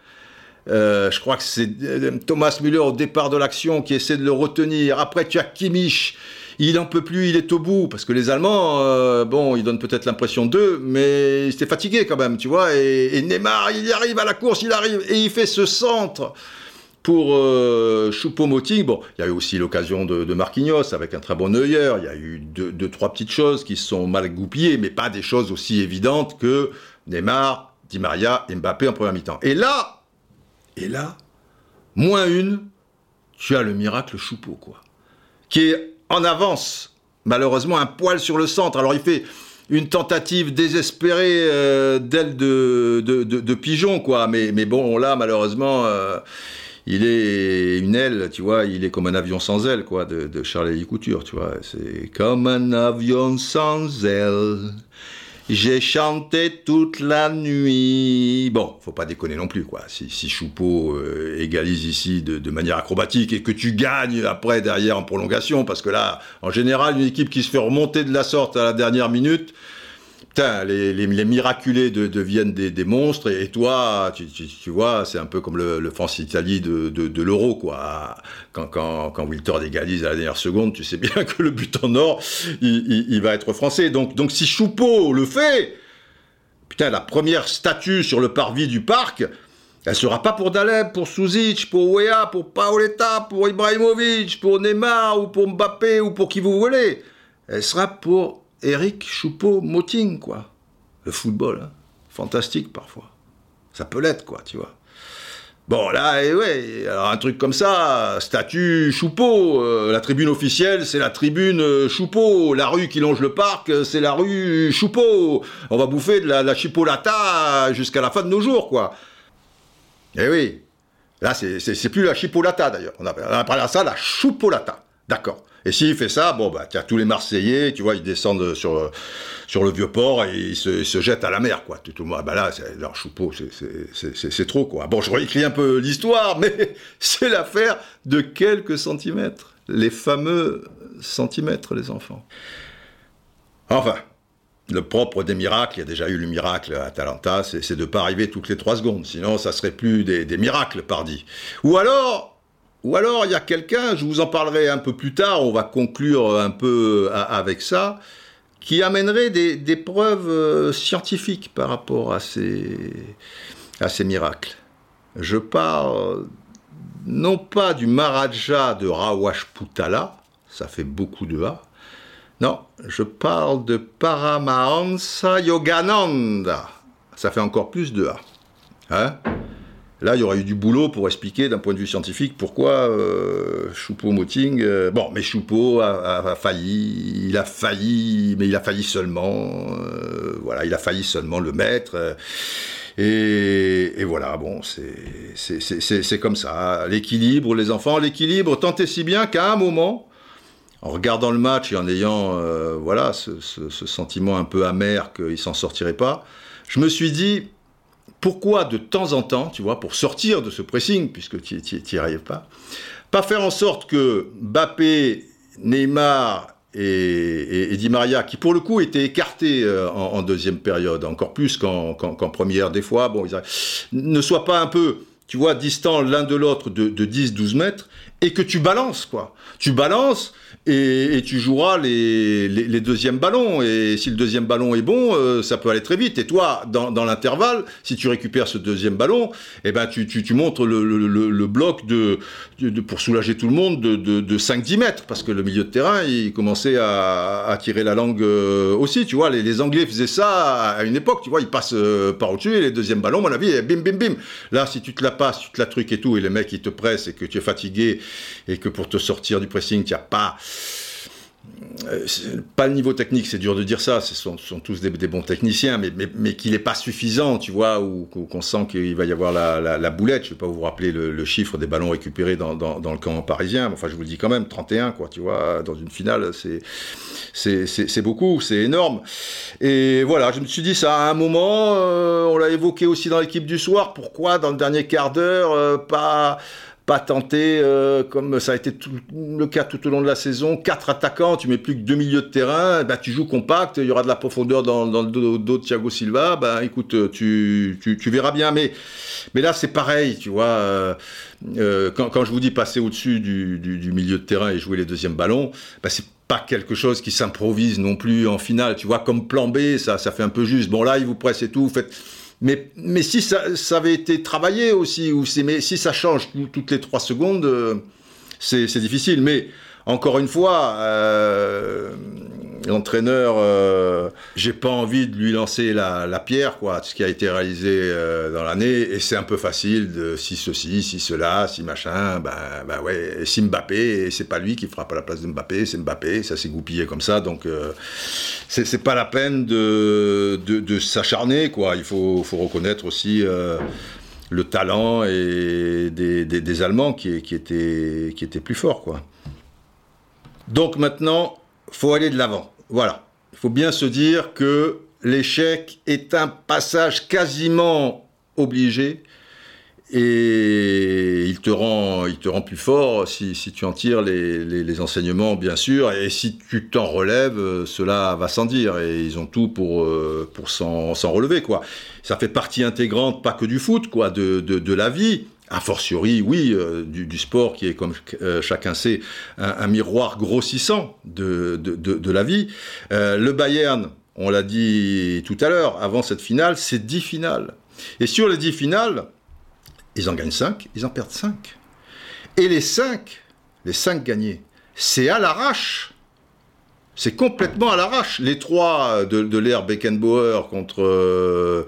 Euh, je crois que c'est euh, Thomas Müller au départ de l'action qui essaie de le retenir. Après, tu as Kimmich il n'en peut plus, il est au bout, parce que les Allemands, euh, bon, ils donnent peut-être l'impression d'eux, mais il était fatigué quand même, tu vois, et, Neymar, il arrive à la course, il arrive, et il fait ce centre pour euh, Choupo-Moting. Bon, il y a eu aussi l'occasion de, Marquinhos avec un très bon Neuer, il y a eu deux, trois petites choses qui sont mal goupillées, mais pas des choses aussi évidentes que Neymar, Di Maria, Mbappé en première mi-temps. Et là, et là, moins une, tu as le miracle Choupo, quoi, qui est en avance, malheureusement un poil sur le centre. Alors il fait une tentative désespérée euh, d'aile de, pigeon, quoi. Mais, mais bon, là, malheureusement, euh, il est une aile, tu vois, il est comme un avion sans aile, quoi, de, de Charlie Couture, tu vois. C'est comme un avion sans aile. J'ai chanté toute la nuit. Bon, faut pas déconner non plus, quoi. Si, si Choupeau euh, égalise ici de, manière acrobatique et que tu gagnes après derrière en prolongation, parce que là, en général, une équipe qui se fait remonter de la sorte à la dernière minute, les, miraculés deviennent des, monstres, et, toi, tu, vois, c'est un peu comme le, France-Italie de, l'euro, quoi. Quand, quand, quand Wiltord égalise à la dernière seconde, tu sais bien que le but en or, il, va être français. Donc, donc si Choupeau le fait, putain, la première statue sur le parvis du parc, elle sera pas pour Daleb, pour Suzic, pour Wea, pour Paoletta, pour Ibrahimovic, pour Neymar, ou pour Mbappé, ou pour qui vous voulez. Elle sera pour Eric Choupeau-Moting, quoi. Le football, hein. fantastique parfois. Ça peut l'être, quoi, tu vois. Bon, là, et ouais, alors un truc comme ça, statut Choupeau, euh, la tribune officielle, c'est la tribune euh, Choupeau, la rue qui longe le parc, euh, c'est la rue Choupeau. On va bouffer de la, la chipolata jusqu'à la fin de nos jours, quoi. Eh oui, là, c'est plus la chipolata, d'ailleurs. On appelle ça la choupolata. D'accord. Et s'il fait ça, bon, bah, as tous les Marseillais, tu vois, ils descendent sur, sur le vieux port et ils se, jettent à la mer, quoi. Tout, le monde, bah là, leur choupeau, c'est trop, quoi. Bon, je réécris un peu l'histoire, mais c'est l'affaire de quelques centimètres. Les fameux centimètres, les enfants. Enfin, le propre des miracles, il y a déjà eu le miracle à Atalanta, c'est de ne pas arriver toutes les trois secondes, sinon ça serait plus des, des miracles, pardi. Ou alors, ou alors il y a quelqu'un, je vous en parlerai un peu plus tard, on va conclure un peu avec ça, qui amènerait des, preuves euh, scientifiques par rapport à ces, à ces miracles. Je parle non pas du Maharaja de Rawashputala, ça fait beaucoup de A, non, je parle de Paramahansa Yogananda, ça fait encore plus de A. Hein? Là, il y aurait eu du boulot pour expliquer d'un point de vue scientifique pourquoi euh, Choupeau-Moting... Euh, bon, mais Choupeau a, failli, il a failli, mais il a failli seulement... Euh, voilà, il a failli seulement le mettre. Et, voilà, bon, c'est comme ça. L'équilibre, les enfants, l'équilibre, tant et si bien qu'à un moment, en regardant le match et en ayant voilà, ce, ce, sentiment un peu amer qu'il s'en sortirait pas, je me suis dit, pourquoi de temps en temps, tu vois, pour sortir de ce pressing, puisque tu n'y arrives pas, pas faire en sorte que Bappé, Neymar et, Di Maria, qui pour le coup étaient écartés euh, en, deuxième période, encore plus qu'en première, des fois, bon, ne soient pas un peu, tu vois, distants l'un de l'autre de, de 10-12 mètres, et que tu balances, quoi. Tu balances, et, tu joueras les, les, deuxièmes ballons. Et si le deuxième ballon est bon, euh, ça peut aller très vite. Et toi, dans, dans l'intervalle, si tu récupères ce deuxième ballon, eh ben tu, tu, tu montres le, le, le, bloc de, de, pour soulager tout le monde de, de, de 5-10 mètres, parce que le milieu de terrain, il commençait à, à tirer la langue euh, aussi. Tu vois, les, les, Anglais faisaient ça à une époque. Tu vois, ils passent euh, par au-dessus et les deuxièmes ballons, à mon avis, bim, bim, bim. Là, si tu te la passes, tu te la trucs et tout, et les mecs ils te pressent et que tu es fatigué et que pour te sortir du pressing, tu n'as pas pas le niveau technique, c'est dur de dire ça, ce sont, tous des, bons techniciens, mais, mais, qu'il n'est pas suffisant, tu vois, ou qu'on sent qu'il va y avoir la, boulette. Je ne vais pas vous rappeler le, chiffre des ballons récupérés dans, le camp parisien, enfin je vous le dis quand même, 31, quoi, tu vois, dans une finale, c'est beaucoup, c'est énorme. Et voilà, je me suis dit ça à un moment, euh, on l'a évoqué aussi dans l'équipe du soir, pourquoi dans le dernier quart d'heure, euh, pas pas tenter, euh, comme ça a été le cas tout au long de la saison, quatre attaquants, tu mets plus que deux milieux de terrain, bah, tu joues compact, il y aura de la profondeur dans, le dos, de Thiago Silva, bah, écoute, tu, tu, verras bien. Mais, mais là, c'est pareil, tu vois. Euh, euh, quand, quand, je vous dis passer au-dessus du, du, milieu de terrain et jouer les deuxièmes ballons, bah, c'est pas quelque chose qui s'improvise non plus en finale. Tu vois, comme plan B, ça, ça fait un peu juste. Bon, là, il vous presse et tout, faites mais, mais si ça, avait été travaillé aussi, ou mais si ça change toutes les trois secondes, euh, c'est difficile. Mais encore une fois, euh, l'entraîneur, euh, j'ai pas envie de lui lancer la, pierre, quoi, ce qui a été réalisé euh, dans l'année, et c'est un peu facile de si ceci, si cela, si machin, ben, ben ouais, si Mbappé, et c'est pas lui qui frappe à la place de Mbappé, c'est Mbappé, ça s'est goupillé comme ça, donc euh, c'est pas la peine de, de, s'acharner, quoi, il faut, faut reconnaître aussi le talent et des, Allemands qui, qui, qui étaient plus forts, quoi. Donc maintenant, faut aller de l'avant. Voilà. Il faut bien se dire que l'échec est un passage quasiment obligé et il te rend, il te rend plus fort si, tu en tires les, enseignements, bien sûr, et si tu t'en relèves, cela va sans dire, et ils ont tout pour, euh, pour s'en relever, quoi. Ça fait partie intégrante, pas que du foot, quoi, de, de la vie, a fortiori, oui, euh, du, sport qui est, comme euh, chacun sait, un, miroir grossissant de, de, la vie. Euh, le Bayern, on l'a dit tout à l'heure, avant cette finale, c'est 10 finales. Et sur les 10 finales, ils en gagnent 5, ils en perdent 5. Et les 5, les 5 gagnés, c'est à l'arrache. C'est complètement à l'arrache. Les trois de, de l'ère Beckenbauer contre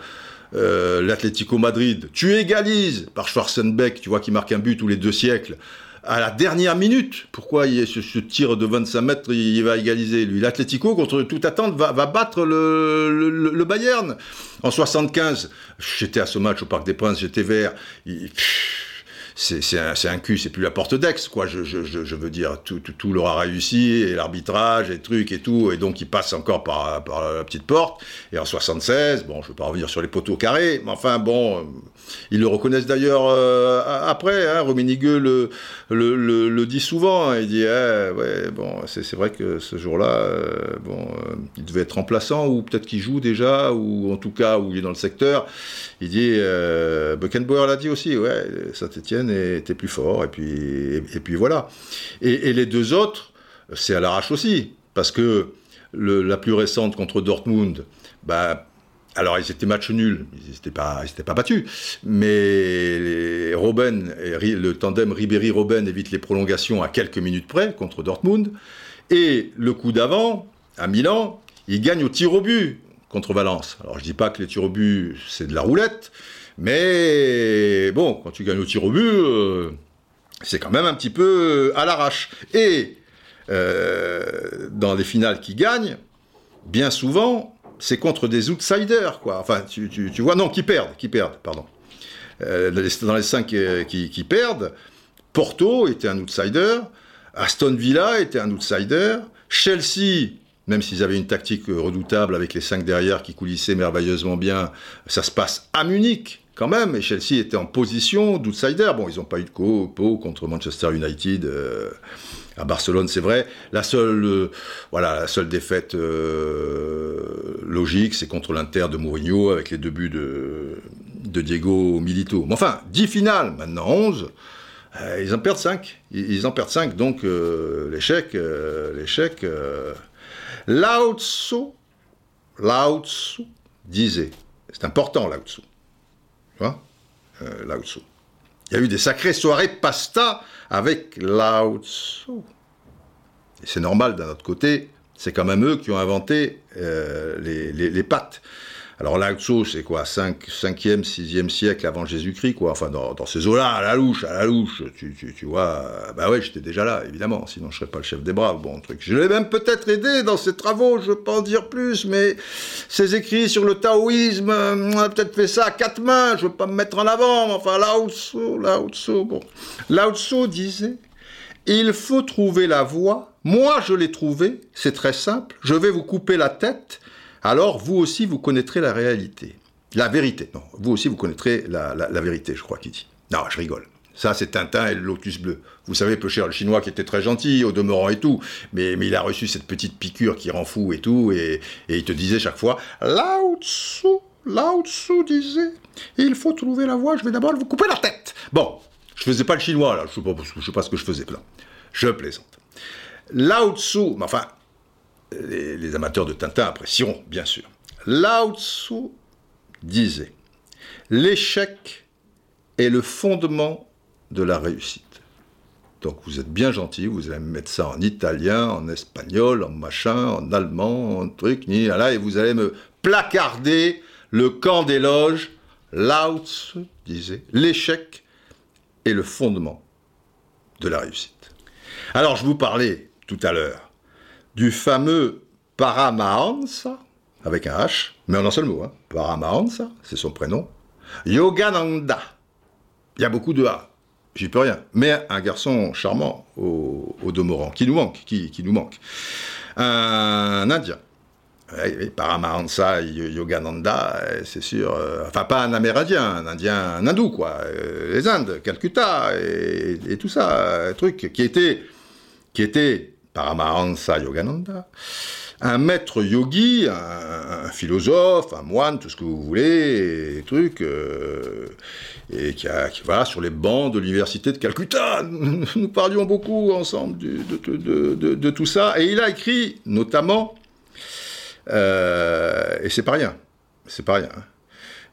euh, l'Atlético Madrid, tu égalises par Schwarzenbeck, tu vois, qui marque un but tous les deux siècles, à la dernière minute. Pourquoi il ce, ce tir de 25 mètres, il, va égaliser lui? L'Atlético, contre toute attente, va, battre le, Bayern. En 75, j'étais à ce match au Parc des Princes, j'étais vert. C'est un, un, cul, c'est plus la porte d'ex, quoi. Je, je, je, veux dire, tout, tout, tout leur réussi, et l'arbitrage, et trucs et tout, et donc ils passent encore par, par, la petite porte. Et en 76, bon, je vais pas revenir sur les poteaux carrés, mais enfin, bon, ils le reconnaissent d'ailleurs euh, après. Hein, Rummenigge le, le, le, dit souvent. Hein, il dit, eh, ouais, bon, c'est vrai que ce jour-là, euh, bon, euh, il devait être remplaçant, ou peut-être qu'il joue déjà, ou en tout cas, où il est dans le secteur. Il dit, Beckenbauer l'a dit aussi, ouais, Saint-Etienne était plus fort, et puis, et, puis voilà. Et, les deux autres, c'est à l'arrache aussi, parce que la plus récente contre Dortmund, bah, alors, ils étaient match nuls, ils n'étaient pas, pas battus, mais Robben le tandem Ribéry-Robben évite les prolongations à quelques minutes près contre Dortmund. Et le coup d'avant, à Milan, ils gagnent au tir au but contre Valence. Alors, je dis pas que les tirs au but, c'est de la roulette, mais bon, quand tu gagnes au tir au but, euh, c'est quand même un petit peu à l'arrache. Et euh, dans les finales qui gagnent, bien souvent, c'est contre des outsiders, quoi. Enfin, tu, vois, non, qui perdent, qui perdent, pardon. Euh, dans les cinq euh, qui, perdent, Porto était un outsider, Aston Villa était un outsider, Chelsea, même s'ils avaient une tactique redoutable avec les cinq derrière qui coulissaient merveilleusement bien, ça se passe à Munich quand même, et Chelsea était en position d'outsider. Bon, ils n'ont pas eu de co contre Manchester United. Euh, à Barcelone, c'est vrai. La seule, euh, voilà, la seule défaite euh, logique, c'est contre l'Inter de Mourinho avec les deux buts de, Diego Milito. Mais enfin, 10 finales, maintenant 11. Euh, ils en perdent 5. Ils, en perdent 5, donc l'échec, l'échec. Lao Tzu, Lao Tzu disait, c'est important Lao Tzu, vois, Lao Tzu. Il y a eu des sacrées soirées pasta avec Lao Tzu. Et c'est normal d'un autre côté, c'est quand même eux qui ont inventé euh, les, les, pâtes. Alors Lao Tzu, c'est quoi 5, 5e, 6e siècle avant Jésus-Christ, quoi. Enfin, dans, ces eaux-là, à la louche, à la louche, tu, tu, tu vois. bah ouais, j'étais déjà là, évidemment, sinon je serais pas le chef des braves. Bon, truc. Je l'ai même peut-être aidé dans ses travaux, je peux en dire plus, mais ses écrits sur le taoïsme, on a peut-être fait ça à quatre mains, je veux pas me mettre en avant, mais enfin, Lao Tzu, Lao Tzu, bon. Lao Tzu disait il faut trouver la voie. Moi, je l'ai trouvée. C'est très simple. Je vais vous couper la tête. Alors, vous aussi, vous connaîtrez la réalité. La vérité. Non, vous aussi, vous connaîtrez la, vérité, je crois qu'il dit. Non, je rigole. Ça, c'est Tintin et le lotus bleu. Vous savez, peu cher le chinois qui était très gentil, au demeurant et tout, mais, mais il a reçu cette petite piqûre qui rend fou et tout, et, il te disait chaque fois Lao Tzu, Lao Tzu disait il faut trouver la voie, je vais d'abord vous couper la tête. Bon, je faisais pas le chinois, là. Je sais sais pas ce que je faisais, là. Je plaisante. Lao Tzu, mais enfin, les, amateurs de Tintin apprécieront, bien sûr. Lao Tzu disait L'échec est le fondement de la réussite. Donc vous êtes bien gentil, vous allez me mettre ça en italien, en espagnol, en machin, en allemand, en truc, ni là, et vous allez me placarder le camp des. Lao Tzu disait L'échec est le fondement de la réussite. Alors, je vous parlais tout à l'heure du fameux Paramahansa, avec un H, mais en un seul mot, hein. Paramahansa, c'est son prénom, Yogananda. Il y a beaucoup de A, j'y peux rien, mais un garçon charmant au, au demeurant, qui nous manque, qui, qui nous manque. Un Indien, Paramahansa Yogananda, c'est sûr, euh, enfin pas un Amérindien, un Indien, un Hindou, quoi, euh, les Indes, Calcutta et, tout ça, un truc qui était, qui était Paramahansa Yogananda, un maître yogi, un, philosophe, un moine, tout ce que vous voulez, et euh, et qui, va sur les bancs de l'université de Calcutta. Nous parlions beaucoup ensemble de, de tout ça, et il a écrit notamment euh, et c'est pas rien. C'est pas rien. Hein.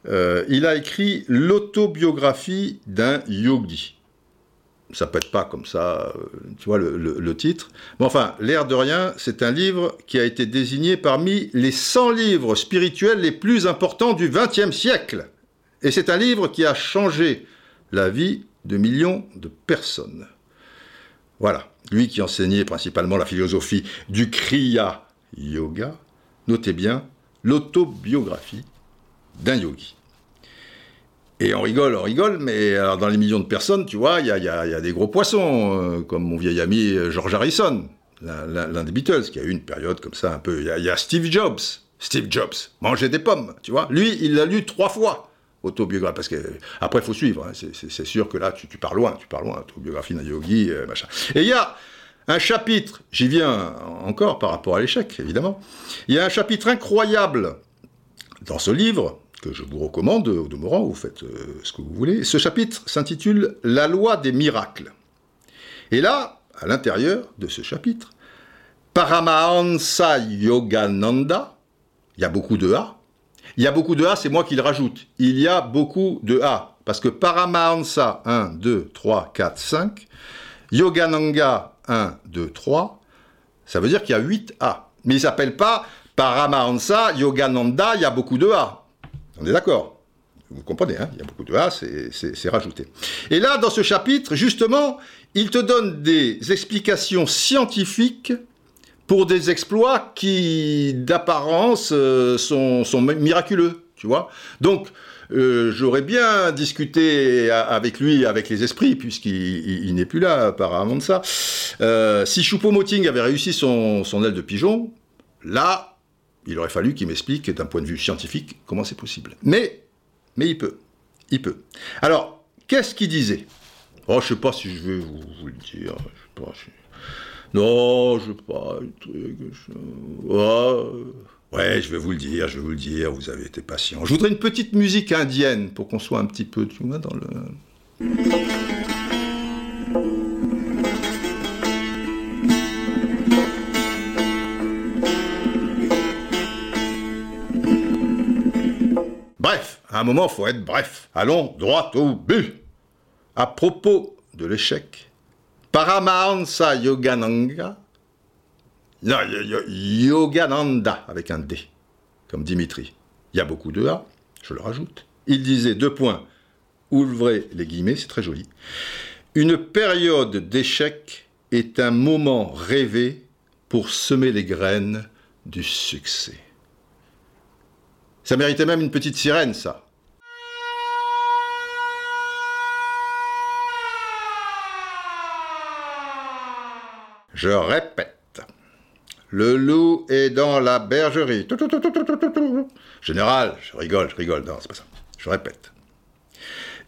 Euh, il a écrit l'autobiographie d'un yogi. Ça être pas comme ça, euh, tu vois, le, titre. Mais enfin, l'air de rien, c'est un livre qui a été désigné parmi les 100 livres spirituels les plus importants du XXe siècle. Et c'est un livre qui a changé la vie de millions de personnes. Voilà. Lui qui enseignait principalement la philosophie du Kriya Yoga, notez bien, l'autobiographie d'un yogi. Et on rigole, on rigole, mais alors dans les millions de personnes, tu vois, il y, a, des gros poissons, euh, comme mon vieil ami euh, George Harrison, l'un des Beatles, qui a eu une période comme ça un peu. Il y, a Steve Jobs, Steve Jobs, manger des pommes, tu vois. Lui, il l'a lu trois fois, autobiographie, parce que après, faut suivre, hein. c'est sûr que là, tu, pars loin, tu pars loin, autobiographie d'un yogi, euh, machin. Et il y a un chapitre, j'y viens encore par rapport à l'échec, évidemment. Il y a un chapitre incroyable dans ce livre, que je vous recommande au demeurant, vous faites euh, ce que vous voulez. Ce chapitre s'intitule La loi des miracles. Et là, à l'intérieur de ce chapitre, Paramahansa Yogananda, il y a beaucoup de A. Il y a beaucoup de A, c'est moi qui le rajoute. Il y a beaucoup de A. Parce que Paramahansa, 1, 2, 3, 4, 5. Yogananga, 1, 2, 3. Ça veut dire qu'il y a 8 A. Mais il ne s'appelle pas Paramahansa Yogananda, il y a beaucoup de A. On est d'accord Vous comprenez, hein il y a beaucoup de A, c'est rajouté. Et là, dans ce chapitre, justement, il te donne des explications scientifiques pour des exploits qui, d'apparence, euh, sont, miraculeux, tu vois. Donc, euh, j'aurais bien discuté avec lui, avec les esprits, puisqu'il n'est plus là, apparemment de ça. Euh, si Choupo-Moting avait réussi son, son aile de pigeon, là, il aurait fallu qu'il m'explique d'un point de vue scientifique comment c'est possible. Mais, mais il peut. Il peut. Alors, qu'est-ce qu'il disait? Oh, je sais pas si je vais vous, le dire. Je pas, Non, je sais pas. Ouais, je vais vous le dire, je vais vous le dire. Vous avez été patient. Je voudrais une petite musique indienne pour qu'on soit un petit peu, tu vois, dans le. À un moment, faut être bref. Allons droit au but. À propos de l'échec, Paramahansa Yogananga, non, Yogananda avec un D, comme Dimitri. Il y a beaucoup de A, je le rajoute. Il disait deux points, ouvrez les guillemets, c'est très joli. Une période d'échec est un moment rêvé pour semer les graines du succès. Ça méritait même une petite sirène, ça. Je répète. Le loup est dans la bergerie. Général, je rigole, je rigole. Non, c'est pas ça. Je répète.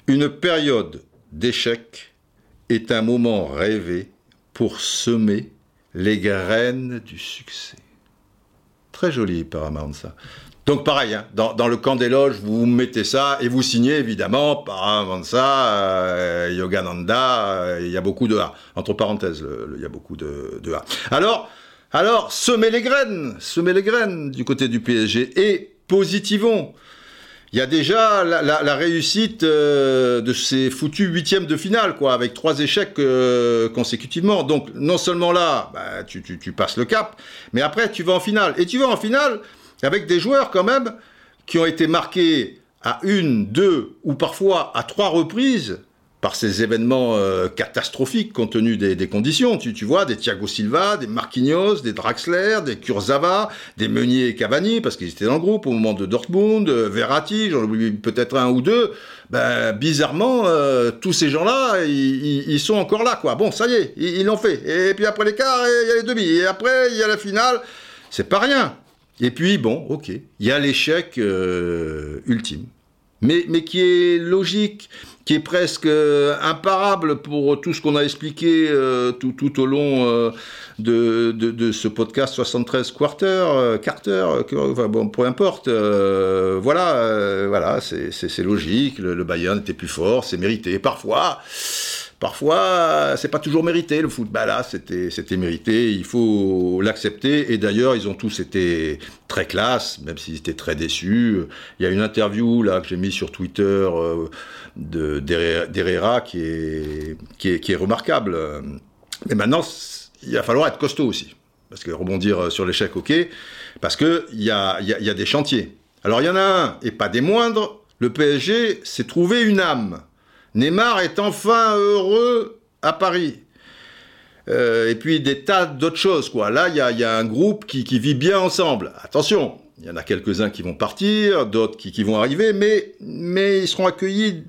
Une période d'échec est un moment rêvé pour semer les graines du succès. Très joli, ça. Donc pareil, hein, dans, le camp des loges, vous mettez ça et vous signez évidemment par ça, euh, Yogananda, euh, il y a beaucoup de A. Entre parenthèses, il y a beaucoup de, A. Alors, alors, semez les graines, semez les graines du côté du PSG et positivons. Il y a déjà la, réussite euh, de ces foutus huitièmes de finale, quoi, avec trois échecs consécutivement. Donc, non seulement là, bah, tu passes le cap, mais après, tu vas en finale. Et tu vas en finale avec des joueurs quand même qui ont été marqués à une, deux ou parfois à trois reprises par ces événements euh, catastrophiques compte tenu des, conditions. Tu, vois, des Thiago Silva, des Marquinhos, des Draxler, des Kurzawa, des Meunier et Cavani, parce qu'ils étaient dans le groupe au moment de Dortmund, euh, Verratti, j'en oublie peut-être un ou deux. Ben, bizarrement, euh, tous ces gens-là, ils, sont encore là, quoi. Bon, ça y est, ils l'ont fait. Et puis après les quarts, il y a les demi. Et après, il y a la finale. C'est pas rien. Et puis, bon, ok, il y a l'échec euh, ultime, mais, mais qui est logique, qui est presque euh, imparable pour tout ce qu'on a expliqué euh, tout, tout, au long de, de, ce podcast 73 quarter, Carter, enfin, bon, peu importe. voilà, voilà c'est logique, le, le Bayern était plus fort, c'est mérité. Parfois, Parfois, c'est pas toujours mérité le foot. Bah là, c'était, c'était mérité. Il faut l'accepter. Et d'ailleurs, ils ont tous été très classe, même s'ils étaient très déçus. Il y a une interview là que j'ai mise sur Twitter euh, de d'Herrera qui est, qui est remarquable. Mais maintenant, il va falloir être costaud aussi, parce que rebondir sur l'échec, ok, parce que il y a, y, y a des chantiers. Alors il y en a un et pas des moindres. Le PSG s'est trouvé une âme. Neymar est enfin heureux à Paris. Euh, et puis des tas d'autres choses, quoi. Là, il y a, un groupe qui, vit bien ensemble. Attention, il y en a quelques-uns qui vont partir, d'autres qui, vont arriver, mais, mais ils seront accueillis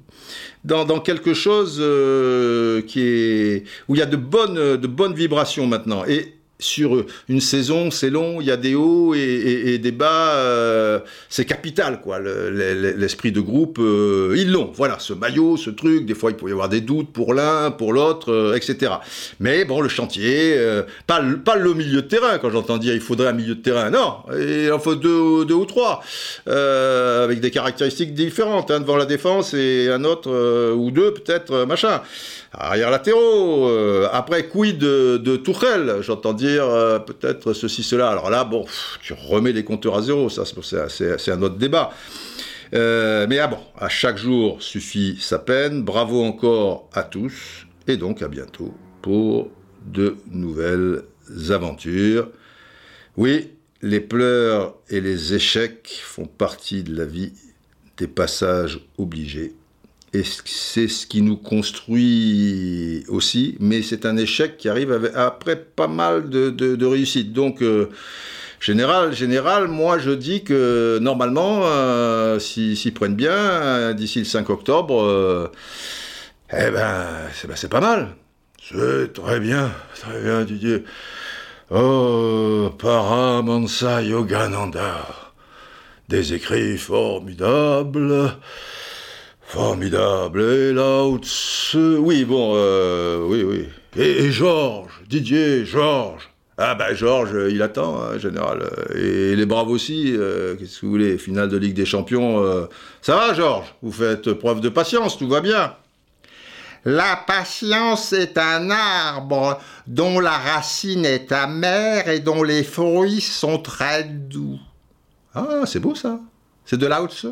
dans, quelque chose euh, qui est, où il y a de bonnes, de bonnes vibrations maintenant. Et sur une saison, c'est long, il y a des hauts et, des bas, euh, c'est capital, quoi. L'esprit de groupe, euh, ils l'ont. Voilà, ce maillot, ce truc, des fois il peut y avoir des doutes pour l'un, pour l'autre, euh, etc. Mais bon, le chantier, pas, le milieu de terrain, quand j'entends dire il faudrait un milieu de terrain, non, il en faut deux, ou trois, avec des caractéristiques différentes, hein, devant la défense et un autre ou deux peut-être, machin arrière latéraux. Euh, après, quid de, de Tourelle J'entends dire euh, peut-être ceci, cela. Alors là, bon, tu remets les compteurs à zéro, ça c'est un autre débat. Euh, mais ah bon, à chaque jour suffit sa peine. Bravo encore à tous. Et donc à bientôt pour de nouvelles aventures. Oui, les pleurs et les échecs font partie de la vie, des passages obligés et c'est ce qui nous construit aussi, mais c'est un échec qui arrive après pas mal de, de, réussites. Donc, euh, général, général, moi je dis que normalement, euh, s'ils prennent bien, euh, d'ici le 5 octobre, eh ben, ben, c'est pas mal. C'est très bien, très bien, Didier. Oh, Paramansa Yogananda. Des écrits formidables. Formidable. Et là, oui, bon, euh, oui, oui. Et, Georges, Didier, Georges. Ah ben Georges, il attend, hein, général. Et les braves aussi, euh, qu'est-ce que vous voulez, finale de Ligue des Champions. Euh. Ça va Georges? Vous faites preuve de patience, tout va bien. La patience est un arbre dont la racine est amère et dont les fruits sont très doux. Ah, c'est beau ça. C'est de haute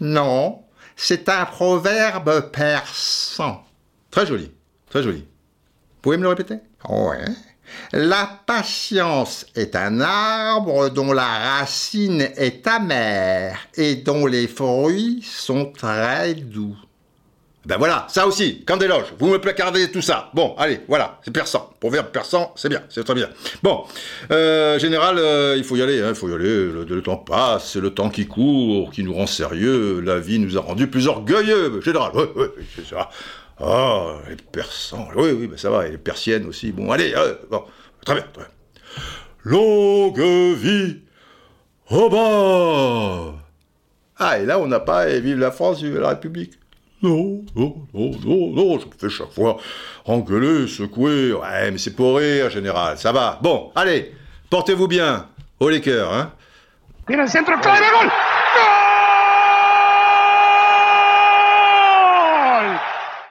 Non, c'est un proverbe persan. Très joli, très joli. Vous pouvez me le répéter? Oui. La patience est un arbre dont la racine est amère et dont les fruits sont très doux. Ben voilà, ça aussi, Candéloge, vous me placardez tout ça. Bon, allez, voilà, c'est persan. Proverbe persan, c'est bien, c'est très bien. Bon, euh, général, euh, il faut y aller, hein, il faut y aller. Le, temps passe, c'est le temps qui court, qui nous rend sérieux. La vie nous a rendus plus orgueilleux, général. Oui, oui, c'est ça. Ah, les persans, oui, oui, ben ça va, et les persiennes aussi. Bon, allez, euh, bon, très bien, très bien. Longue vie au Ah, et là, on n'a pas, et vive la France, vive la République. Non, non, non, non, non, je me fais chaque fois engueuler, secouer. Ouais, mais c'est pour rire, général, ça va. Bon, allez, portez-vous bien. Au les cœurs, hein.